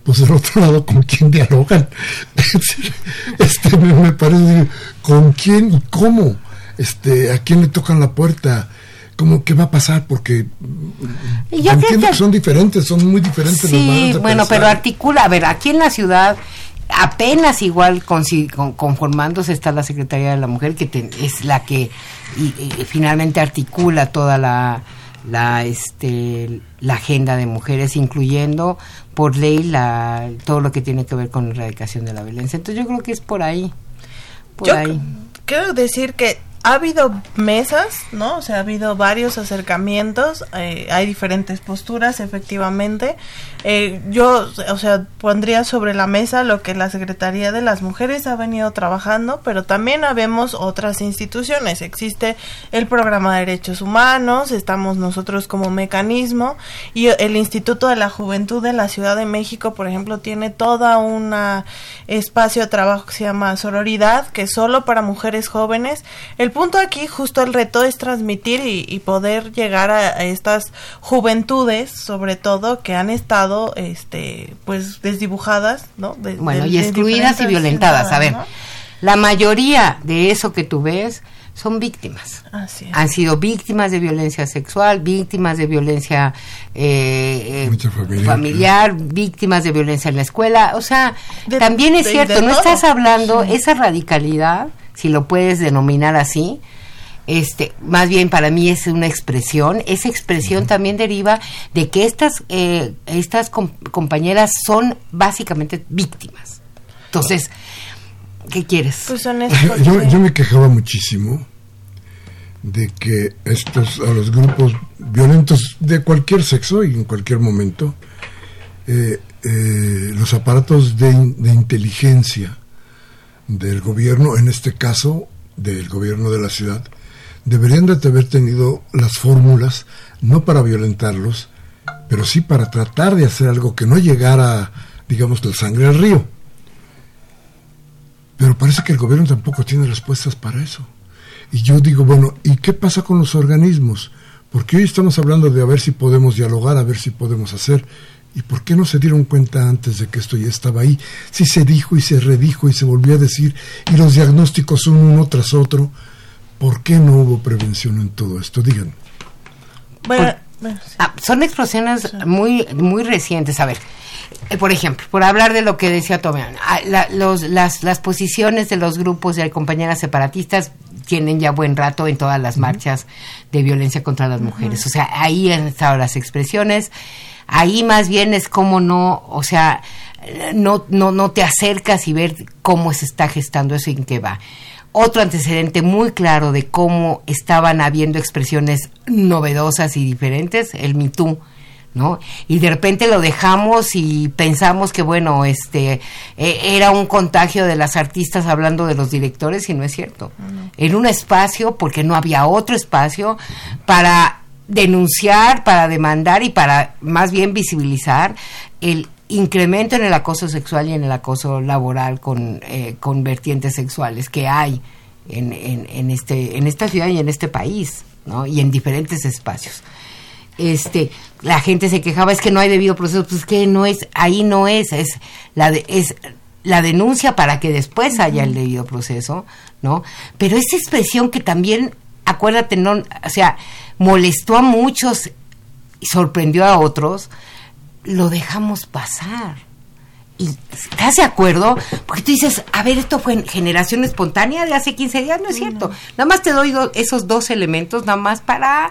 Speaker 1: pues del otro lado, ¿con quién dialogan? este, me, parece, ¿con quién y cómo? Este, ¿A quién le tocan la puerta? ¿Cómo, ¿Qué va a pasar? Porque yo entiendo que, son diferentes, son muy diferentes.
Speaker 2: Sí, bueno, pero articula, a ver, aquí en la ciudad apenas igual conformándose está la Secretaría de la Mujer, que es la que finalmente articula toda la, la, este, la agenda de mujeres, incluyendo por ley la, todo lo que tiene que ver con la erradicación de la violencia. Entonces yo creo que es por ahí. Por
Speaker 3: yo
Speaker 2: ahí.
Speaker 3: Quiero decir que ha habido mesas, ¿no? O sea, ha habido varios acercamientos, eh, hay diferentes posturas, efectivamente. Eh, yo, o sea, pondría sobre la mesa lo que la Secretaría de las Mujeres ha venido trabajando, pero también habemos otras instituciones. Existe el Programa de Derechos Humanos, estamos nosotros como mecanismo, y el Instituto de la Juventud de la Ciudad de México, por ejemplo, tiene toda una espacio de trabajo que se llama Sororidad, que es solo para mujeres jóvenes. El el punto aquí, justo el reto es transmitir y, poder llegar a, estas juventudes, sobre todo, que han estado, este, pues, desdibujadas, ¿no?
Speaker 2: bueno, y excluidas y violentadas. A ver, la mayoría de eso que tú ves son víctimas. Han sido víctimas de violencia sexual, víctimas de violencia eh, eh, familiar, víctimas de violencia en la escuela. O sea, también es cierto, no estás hablando esa radicalidad si lo puedes denominar así, este, más bien para mí es una expresión. Esa expresión también deriva de que estas, eh, estas compañeras son básicamente víctimas. Entonces, ¿qué quieres?
Speaker 3: Pues son
Speaker 1: yo, yo, me quejaba muchísimo de que estos, a los grupos violentos de cualquier sexo y en cualquier momento, eh, eh, los aparatos de, de inteligencia del gobierno, en este caso del gobierno de la ciudad, deberían de haber tenido las fórmulas, no para violentarlos, pero sí para tratar de hacer algo que no llegara, digamos, la sangre al río. Pero parece que el gobierno tampoco tiene respuestas para eso. Y yo digo, bueno, ¿y qué pasa con los organismos? Porque hoy estamos hablando de a ver si podemos dialogar, a ver si podemos hacer. ¿Y por qué no se dieron cuenta antes de que esto ya estaba ahí? Si se dijo y se redijo y se volvió a decir y los diagnósticos son uno tras otro, ¿por qué no hubo prevención en todo esto? Digan.
Speaker 2: Bueno, ah, son explosiones muy muy recientes. A ver, eh, por ejemplo, por hablar de lo que decía Tomian, ah, las, las posiciones de los grupos de compañeras separatistas tienen ya buen rato en todas las marchas de violencia contra las mujeres. O sea, ahí han estado las expresiones. Ahí más bien es como no, o sea, no, no, no te acercas y ver cómo se está gestando eso y en qué va. Otro antecedente muy claro de cómo estaban habiendo expresiones novedosas y diferentes, el Me ¿no? Y de repente lo dejamos y pensamos que, bueno, este, e, era un contagio de las artistas hablando de los directores y no es cierto. En un espacio, porque no había otro espacio, para denunciar, para demandar y para más bien visibilizar el incremento en el acoso sexual y en el acoso laboral con, eh, con vertientes sexuales que hay en, en, este, en esta ciudad y en este país, ¿no? Y en diferentes espacios. Este, la gente se quejaba, es que no hay debido proceso, pues que no es, ahí no es, es la, es la denuncia para que después haya el debido proceso, ¿no? Pero esa expresión que también, acuérdate, no, o sea, molestó a muchos y sorprendió a otros, lo dejamos pasar. ¿Y estás de acuerdo? Porque tú dices, a ver, esto fue en generación espontánea de hace 15 días, no es cierto. Nada más te doy esos dos elementos, nada más para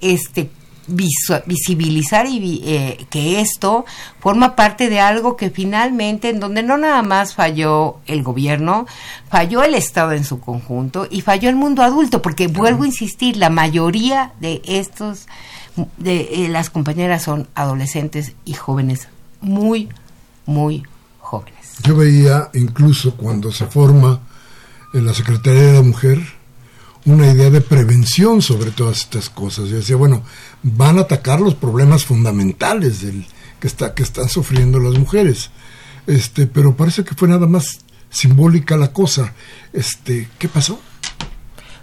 Speaker 2: este visibilizar y eh, que esto forma parte de algo que finalmente en donde no nada más falló el gobierno, falló el Estado en su conjunto y falló el mundo adulto, porque vuelvo a insistir, la mayoría de estos de eh, las compañeras son adolescentes y jóvenes muy muy jóvenes.
Speaker 1: Yo veía incluso cuando se forma en la Secretaría de la Mujer una idea de prevención sobre todas estas cosas. Yo decía, bueno, van a atacar los problemas fundamentales del, que, está, que están sufriendo las mujeres. este, pero parece que fue nada más simbólica la cosa. Este, ¿qué pasó?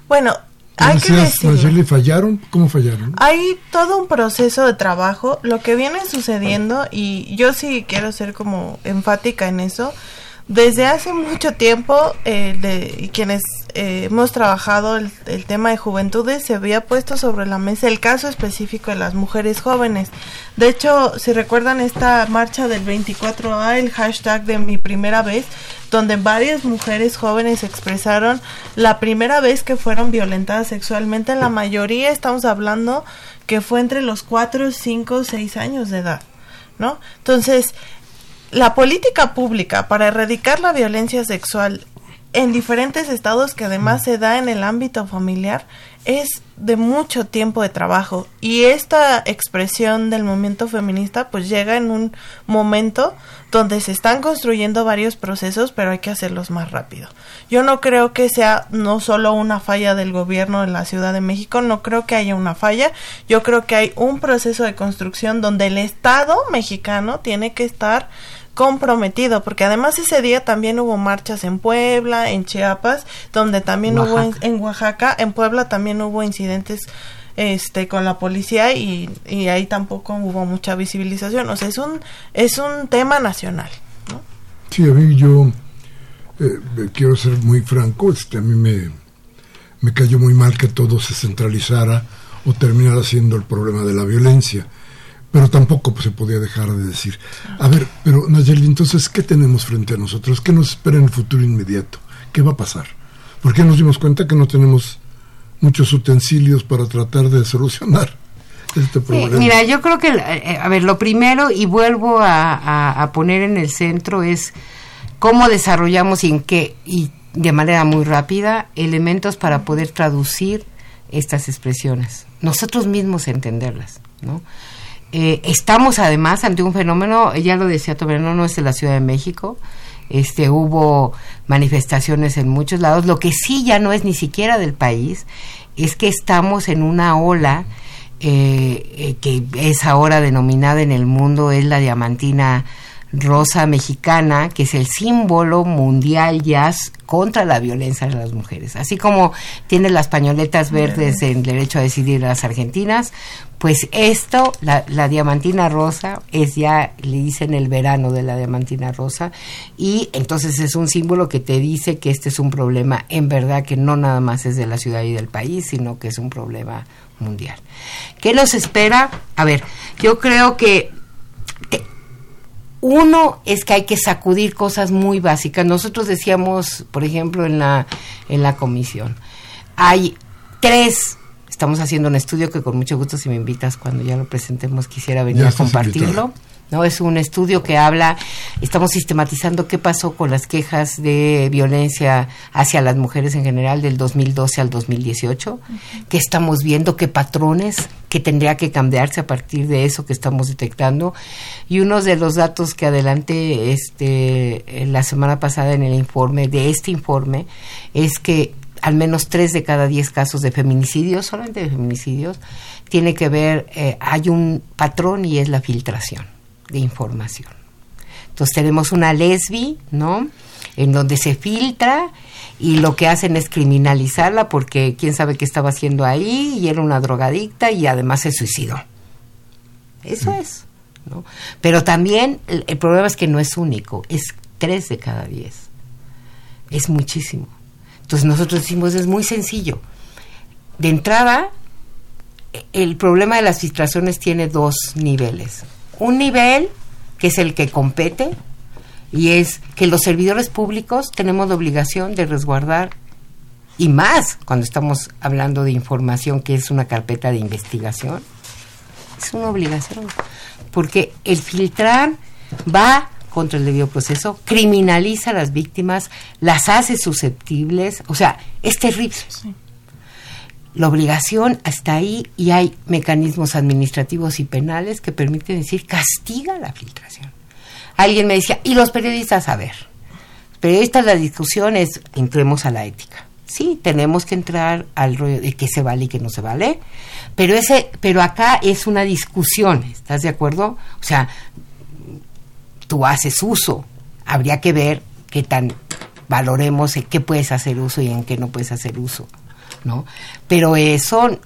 Speaker 3: Bueno, hay que decirlo.
Speaker 1: fallaron? ¿Cómo fallaron?
Speaker 3: Hay todo un proceso de trabajo. Lo que viene sucediendo, y yo sí quiero ser como enfática en eso, desde hace mucho tiempo, eh, quienes eh, hemos trabajado el, tema de juventudes, se había puesto sobre la mesa el caso específico de las mujeres jóvenes. De hecho, si recuerdan esta marcha del 24A, el hashtag de mi primera vez, donde varias mujeres jóvenes expresaron la primera vez que fueron violentadas sexualmente, la mayoría estamos hablando que fue entre los 4, 5, 6 años de edad. ¿No? Entonces, la política pública para erradicar la violencia sexual en diferentes estados que además se da en el ámbito familiar es de mucho tiempo de trabajo y esta expresión del movimiento feminista pues llega en un momento donde se están construyendo varios procesos pero hay que hacerlos más rápido. Yo no creo que sea no solo una falla del gobierno de la Ciudad de México, no creo que haya una falla, yo creo que hay un proceso de construcción donde el Estado mexicano tiene que estar comprometido, porque además ese día también hubo marchas en Puebla, en Chiapas, donde también hubo en, Oaxaca, en Puebla también hubo incidentes este con la policía y, y, ahí tampoco hubo mucha visibilización, o sea, es un es un tema nacional, ¿no?
Speaker 1: Sí, a mí yo eh, quiero ser muy franco, este a mí me me cayó muy mal que todo se centralizara o terminara siendo el problema de la violencia pero tampoco se podía dejar de decir. A ver, pero Nayeli, entonces, ¿qué tenemos frente a nosotros? ¿Qué nos espera en el futuro inmediato? ¿Qué va a pasar? ¿Por qué nos dimos cuenta que no tenemos muchos utensilios para tratar de solucionar este problema?
Speaker 2: mira, yo creo que, eh, a ver, lo primero, y vuelvo a, poner en el centro, es cómo desarrollamos y en qué, y de manera muy rápida, elementos para poder traducir estas expresiones, nosotros mismos entenderlas, ¿no? Eh, estamos además ante un fenómeno, ya lo decía Toberno, no es de la Ciudad de México, este hubo manifestaciones en muchos lados, lo que sí ya no es ni siquiera del país, es que estamos en una ola eh, eh, que es ahora denominada en el mundo, es la diamantina rosa mexicana, que es el símbolo mundial jazz contra la violencia de las mujeres. Así como tiene las pañoletas verdes en derecho a decidir las argentinas, pues esto, la, diamantina rosa, es ya, le dicen el verano de la diamantina rosa, y entonces es un símbolo que te dice que este es un problema, en verdad que no nada más es de la ciudad y del país, sino que es un problema mundial. ¿Qué nos espera? A ver, yo creo que uno es que hay que sacudir cosas muy básicas. Nosotros decíamos, por ejemplo, en la, en la comisión, hay tres, estamos haciendo un estudio que con mucho gusto si me invitas cuando ya lo presentemos quisiera venir a compartirlo. ¿No? Es un estudio que habla, estamos sistematizando qué pasó con las quejas de violencia hacia las mujeres en general del 2012 al 2018, qué estamos viendo, qué patrones que tendría que cambiarse a partir de eso que estamos detectando. Y uno de los datos que adelante este, la semana pasada en el informe, de este informe, es que al menos tres de cada diez casos de feminicidios, solamente de feminicidios, tiene que ver, eh, hay un patrón y es la filtración de información. Entonces tenemos una lesbi, ¿no? En donde se filtra y lo que hacen es criminalizarla porque quién sabe qué estaba haciendo ahí y era una drogadicta y además se suicidó. Eso es, ¿no? Pero también el, el, problema es que no es único, es tres de cada diez. Es muchísimo. Entonces nosotros decimos, es muy sencillo. De entrada, el problema de las filtraciones tiene dos niveles un nivel que es el que compete y es que los servidores públicos tenemos la obligación de resguardar y más cuando estamos hablando de información que es una carpeta de investigación. Es una obligación porque el filtrar va contra el debido proceso, criminaliza a las víctimas, las hace susceptibles, o sea, es terrible la obligación hasta ahí y hay mecanismos administrativos y penales que permiten decir castiga la filtración. Alguien me decía, ¿y los periodistas? A ver, periodistas la discusión es, entremos a la ética. Sí, tenemos que entrar al rollo de qué se vale y qué no se vale, pero ese, pero acá es una discusión, ¿estás de acuerdo? O sea, tú haces uso habría que ver qué tan valoremos en qué puedes hacer uso y en qué no puedes hacer uso, ¿no? Pero eso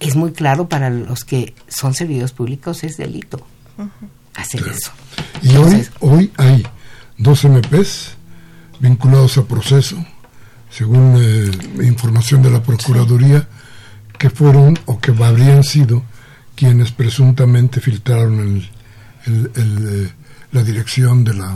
Speaker 2: es muy claro para los que son servicios públicos, es delito hacer eso.
Speaker 1: Y hoy, hoy hay dos MPs vinculados a proceso, según eh, información de la Procuraduría, que fueron o que habrían sido quienes presuntamente filtraron el, eh, la dirección de la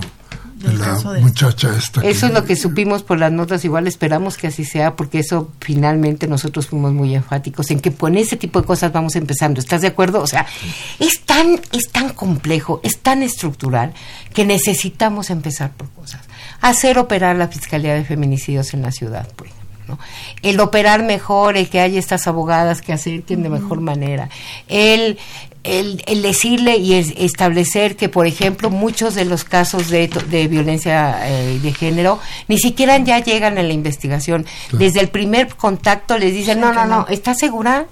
Speaker 1: la muchacha esta.
Speaker 2: Eso es lo que supimos por las notas, igual esperamos que así sea, porque eso finalmente nosotros fuimos muy enfáticos en que con ese tipo de cosas vamos empezando. ¿Estás de acuerdo? O sea, es tan, es tan complejo, es tan estructural, que necesitamos empezar por cosas. Hacer operar la Fiscalía de Feminicidios en la ciudad, pues. El operar mejor, el que haya estas abogadas que acerquen de mejor manera, el el, el, decirle y establecer que, por ejemplo, muchos de los casos de, de violencia eh, de género ni siquiera ya llegan a la investigación. Desde el primer contacto les dicen, no, no, no, ¿estás segura?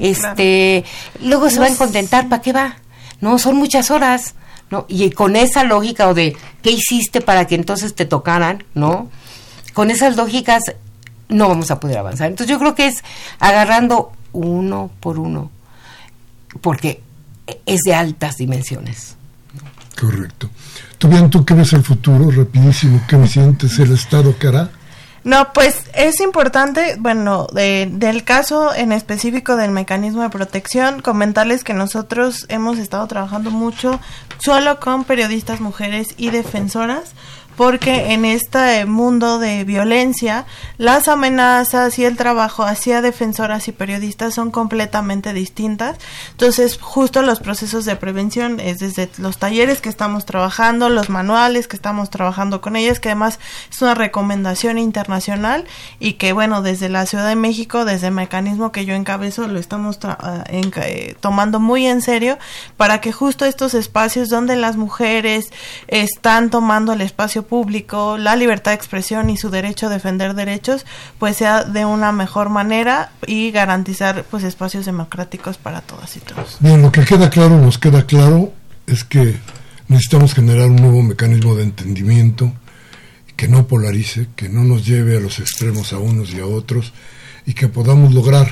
Speaker 2: este, Luego se van a contentar, ¿para qué va? No, son muchas horas. ¿no? Y con esa lógica o de qué hiciste para que entonces te tocaran, ¿no? Con esas lógicas no vamos a poder avanzar. Entonces yo creo que es agarrando uno por uno, porque es de altas dimensiones.
Speaker 1: Correcto. ¿Tú bien, tú qué ves el futuro? Rapidísimo, ¿qué me sientes? ¿El Estado qué hará?
Speaker 3: No, pues es importante, bueno, del caso en específico del mecanismo de protección, comentarles que nosotros hemos estado trabajando mucho solo con periodistas mujeres y defensoras porque en este mundo de violencia las amenazas y el trabajo hacia defensoras y periodistas son completamente distintas. Entonces, justo los procesos de prevención es desde los talleres que estamos trabajando, los manuales que estamos trabajando con ellas, que además es una recomendación internacional y que, bueno, desde la Ciudad de México, desde el mecanismo que yo encabezo, lo estamos ah, eh, tomando muy en serio para que justo estos espacios donde las mujeres están tomando el espacio público, la libertad de expresión y su derecho a defender derechos, pues sea de una mejor manera y garantizar pues espacios democráticos para todas y todos.
Speaker 1: Bien, lo que queda claro, nos queda claro, es que necesitamos generar un nuevo mecanismo de entendimiento que no polarice, que no nos lleve a los extremos a unos y a otros y que podamos lograr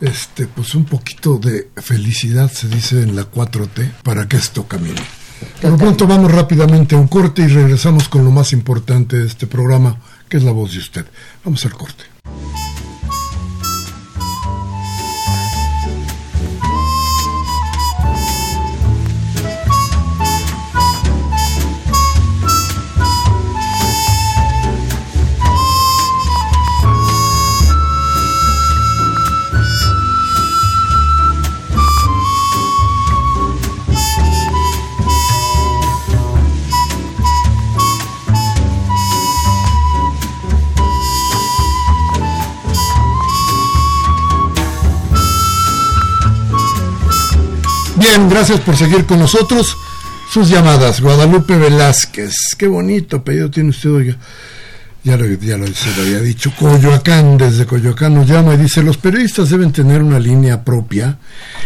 Speaker 1: este pues un poquito de felicidad se dice en la 4T para que esto camine. Por lo pronto vamos rápidamente a un corte y regresamos con lo más importante de este programa, que es la voz de usted. Vamos al corte. Gracias por seguir con nosotros. Sus llamadas, Guadalupe Velázquez. Qué bonito apellido tiene usted, oiga. Ya lo, ya lo, se lo había dicho. Coyoacán, desde Coyoacán nos llama y dice, los periodistas deben tener una línea propia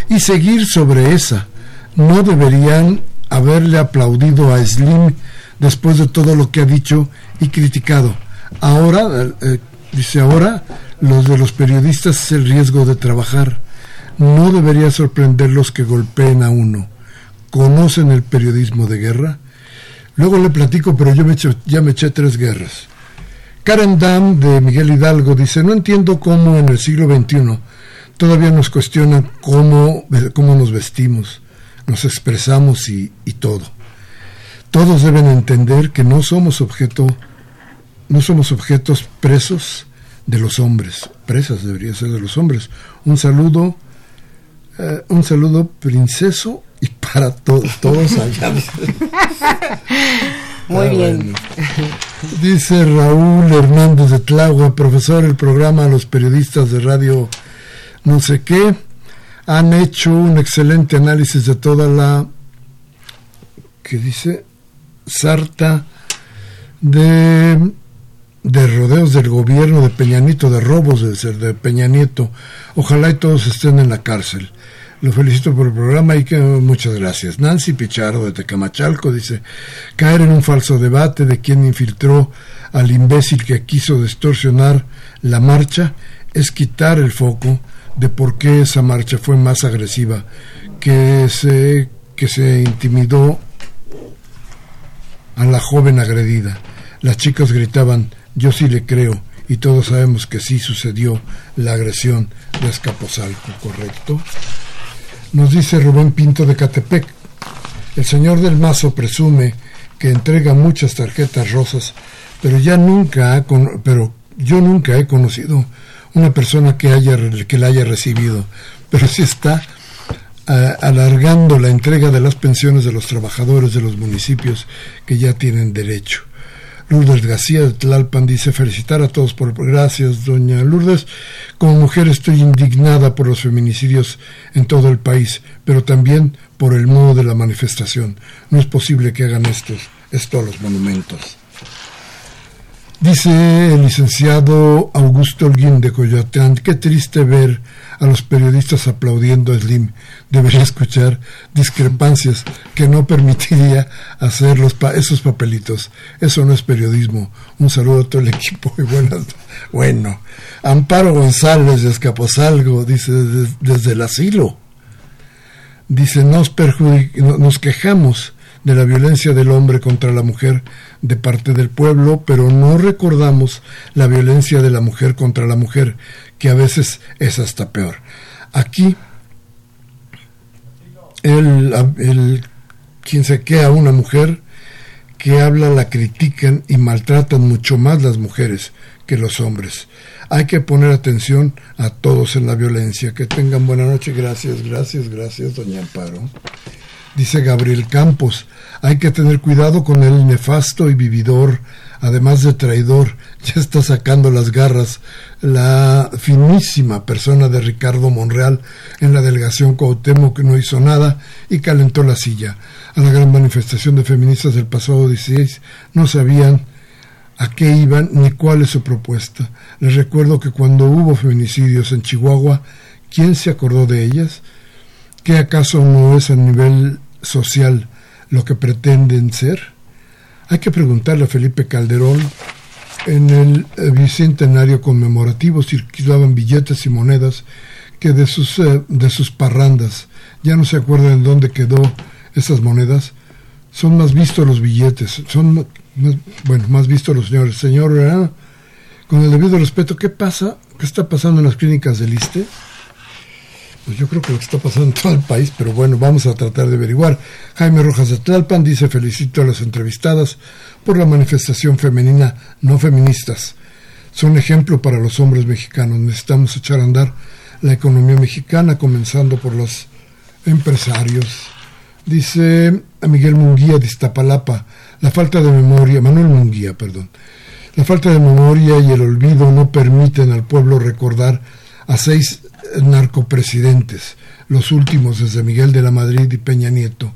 Speaker 1: y seguir sobre esa. No deberían haberle aplaudido a Slim después de todo lo que ha dicho y criticado. Ahora, eh, eh, dice ahora, los de los periodistas es el riesgo de trabajar no debería sorprenderlos que golpeen a uno. ¿Conocen el periodismo de guerra? Luego le platico, pero yo me ya me eché tres guerras. Karen Dam de Miguel Hidalgo dice, no entiendo cómo en el siglo XXI todavía nos cuestionan cómo, cómo nos vestimos, nos expresamos y, y todo. Todos deben entender que no somos objeto, no somos objetos presos de los hombres, presas debería ser de los hombres. Un saludo eh, un saludo princeso y para todos, todos allá.
Speaker 2: Muy ah, bien.
Speaker 1: Dice Raúl Hernández de Tlagua, profesor del programa Los Periodistas de Radio no sé qué, han hecho un excelente análisis de toda la, que dice, sarta de de rodeos del gobierno de Peña Nieto, de robos de, de Peña Nieto. Ojalá y todos estén en la cárcel. Lo felicito por el programa y que muchas gracias. Nancy Pichardo de Tecamachalco dice, caer en un falso debate de quién infiltró al imbécil que quiso distorsionar la marcha es quitar el foco de por qué esa marcha fue más agresiva, que se, que se intimidó a la joven agredida. Las chicas gritaban, yo sí le creo, y todos sabemos que sí sucedió la agresión de Escaposalco, ¿correcto? Nos dice Rubén Pinto de Catepec, el señor del Mazo presume que entrega muchas tarjetas rosas, pero ya nunca pero yo nunca he conocido una persona que haya que la haya recibido, pero sí está alargando la entrega de las pensiones de los trabajadores de los municipios que ya tienen derecho. Lourdes García de Tlalpan dice felicitar a todos por gracias doña Lourdes. Como mujer estoy indignada por los feminicidios en todo el país pero también por el modo de la manifestación. No es posible que hagan estos esto a los monumentos Dice el licenciado Augusto Holguín de Coyoacán, qué triste ver a los periodistas aplaudiendo a Slim. Debería escuchar discrepancias que no permitiría hacer los esos papelitos. Eso no es periodismo. Un saludo a todo el equipo y buenas. Bueno, Amparo González de Escaposalgo dice desde, el asilo. Dice, nos, nos quejamos de la violencia del hombre contra la mujer de parte del pueblo, pero no recordamos la violencia de la mujer contra la mujer, que a veces es hasta peor. Aquí, el, el quien se queda a una mujer que habla la critican y maltratan mucho más las mujeres que los hombres. Hay que poner atención a todos en la violencia. Que tengan buena noche. Gracias, gracias, gracias, doña Amparo dice Gabriel Campos. Hay que tener cuidado con el nefasto y vividor, además de traidor. Ya está sacando las garras la finísima persona de Ricardo Monreal en la delegación Cuauhtémoc que no hizo nada y calentó la silla. A la gran manifestación de feministas del pasado 16 no sabían a qué iban ni cuál es su propuesta. Les recuerdo que cuando hubo feminicidios en Chihuahua, ¿quién se acordó de ellas? ¿Qué acaso no es a nivel social lo que pretenden ser? Hay que preguntarle a Felipe Calderón. En el eh, bicentenario conmemorativo circulaban billetes y monedas que de sus, eh, de sus parrandas, ya no se acuerdan en dónde quedó esas monedas, son más vistos los billetes, son más, bueno, más vistos los señores. Señor, con el debido respeto, ¿qué pasa? ¿Qué está pasando en las clínicas del ISTE? Pues yo creo que lo que está pasando en todo el país, pero bueno, vamos a tratar de averiguar. Jaime Rojas de Tlalpan dice felicito a las entrevistadas por la manifestación femenina, no feministas. Son ejemplo para los hombres mexicanos. Necesitamos echar a andar la economía mexicana, comenzando por los empresarios. Dice a Miguel Munguía de Iztapalapa, la falta de memoria, Manuel Munguía, perdón. La falta de memoria y el olvido no permiten al pueblo recordar a seis narcopresidentes, los últimos desde Miguel de la Madrid y Peña Nieto,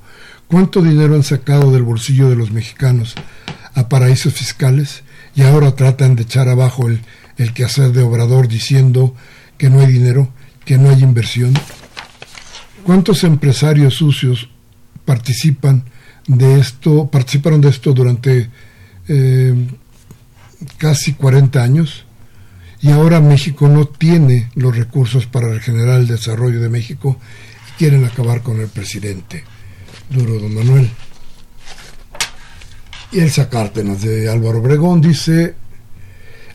Speaker 1: ¿cuánto dinero han sacado del bolsillo de los mexicanos a paraísos fiscales y ahora tratan de echar abajo el, el quehacer de Obrador diciendo que no hay dinero, que no hay inversión? ¿Cuántos empresarios sucios participan de esto, participaron de esto durante eh, casi 40 años? Y ahora México no tiene los recursos para regenerar el desarrollo de México y quieren acabar con el presidente. Duro, don Manuel. Y Elsa Cártenas de Álvaro Obregón dice,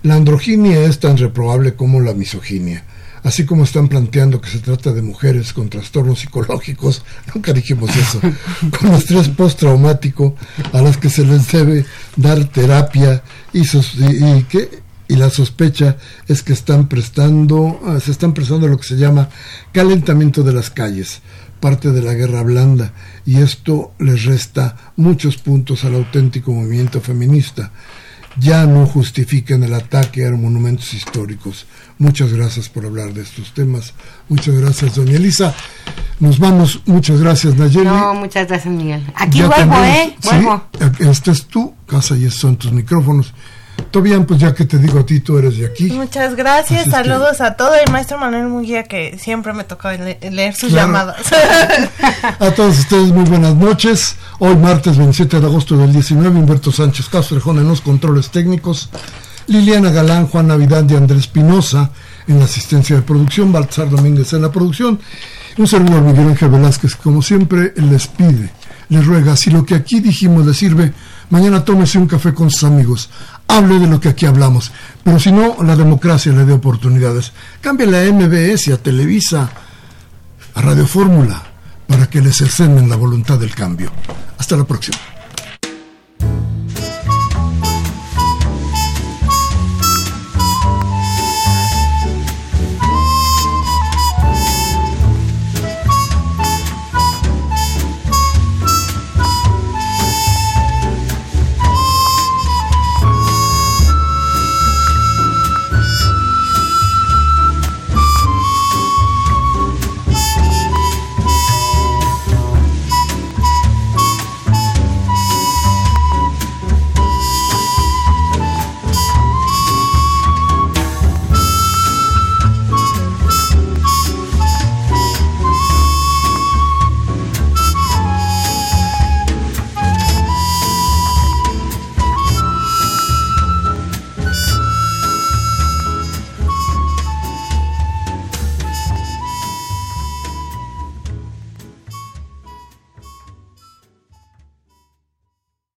Speaker 1: la androginia es tan reprobable como la misoginia. Así como están planteando que se trata de mujeres con trastornos psicológicos, nunca dijimos eso, con estrés postraumático a las que se les debe dar terapia y, y que y la sospecha es que están prestando, ah, se están prestando lo que se llama calentamiento de las calles, parte de la guerra blanda, y esto les resta muchos puntos al auténtico movimiento feminista. Ya no justifican el ataque a monumentos históricos. Muchas gracias por hablar de estos temas. Muchas gracias, doña Elisa. Nos vamos. Muchas gracias, Nayeli.
Speaker 2: No, muchas gracias, Miguel. Aquí vuelvo, ¿eh? Vuelvo.
Speaker 1: Esta es tu casa y estos son tus micrófonos Tobian, pues ya que te digo a ti, tú eres de aquí.
Speaker 3: Muchas gracias, saludos a todo el maestro Manuel Munguía que siempre me tocó leer sus llamadas.
Speaker 1: a todos ustedes muy buenas noches. Hoy martes 27 de agosto del 19, Humberto Sánchez Castrejón en los controles técnicos, Liliana Galán, Juan Navidad y Andrés Espinosa en la asistencia de producción, Baltzar Domínguez en la producción, un servidor Miguel Ángel Velázquez, como siempre, les pide, les ruega, si lo que aquí dijimos le sirve, mañana tómese un café con sus amigos, hable de lo que aquí hablamos, pero si no, la democracia le dé oportunidades. Cambie a MBS, a Televisa, a Radio Fórmula, para que les encenden la voluntad del cambio. Hasta la próxima.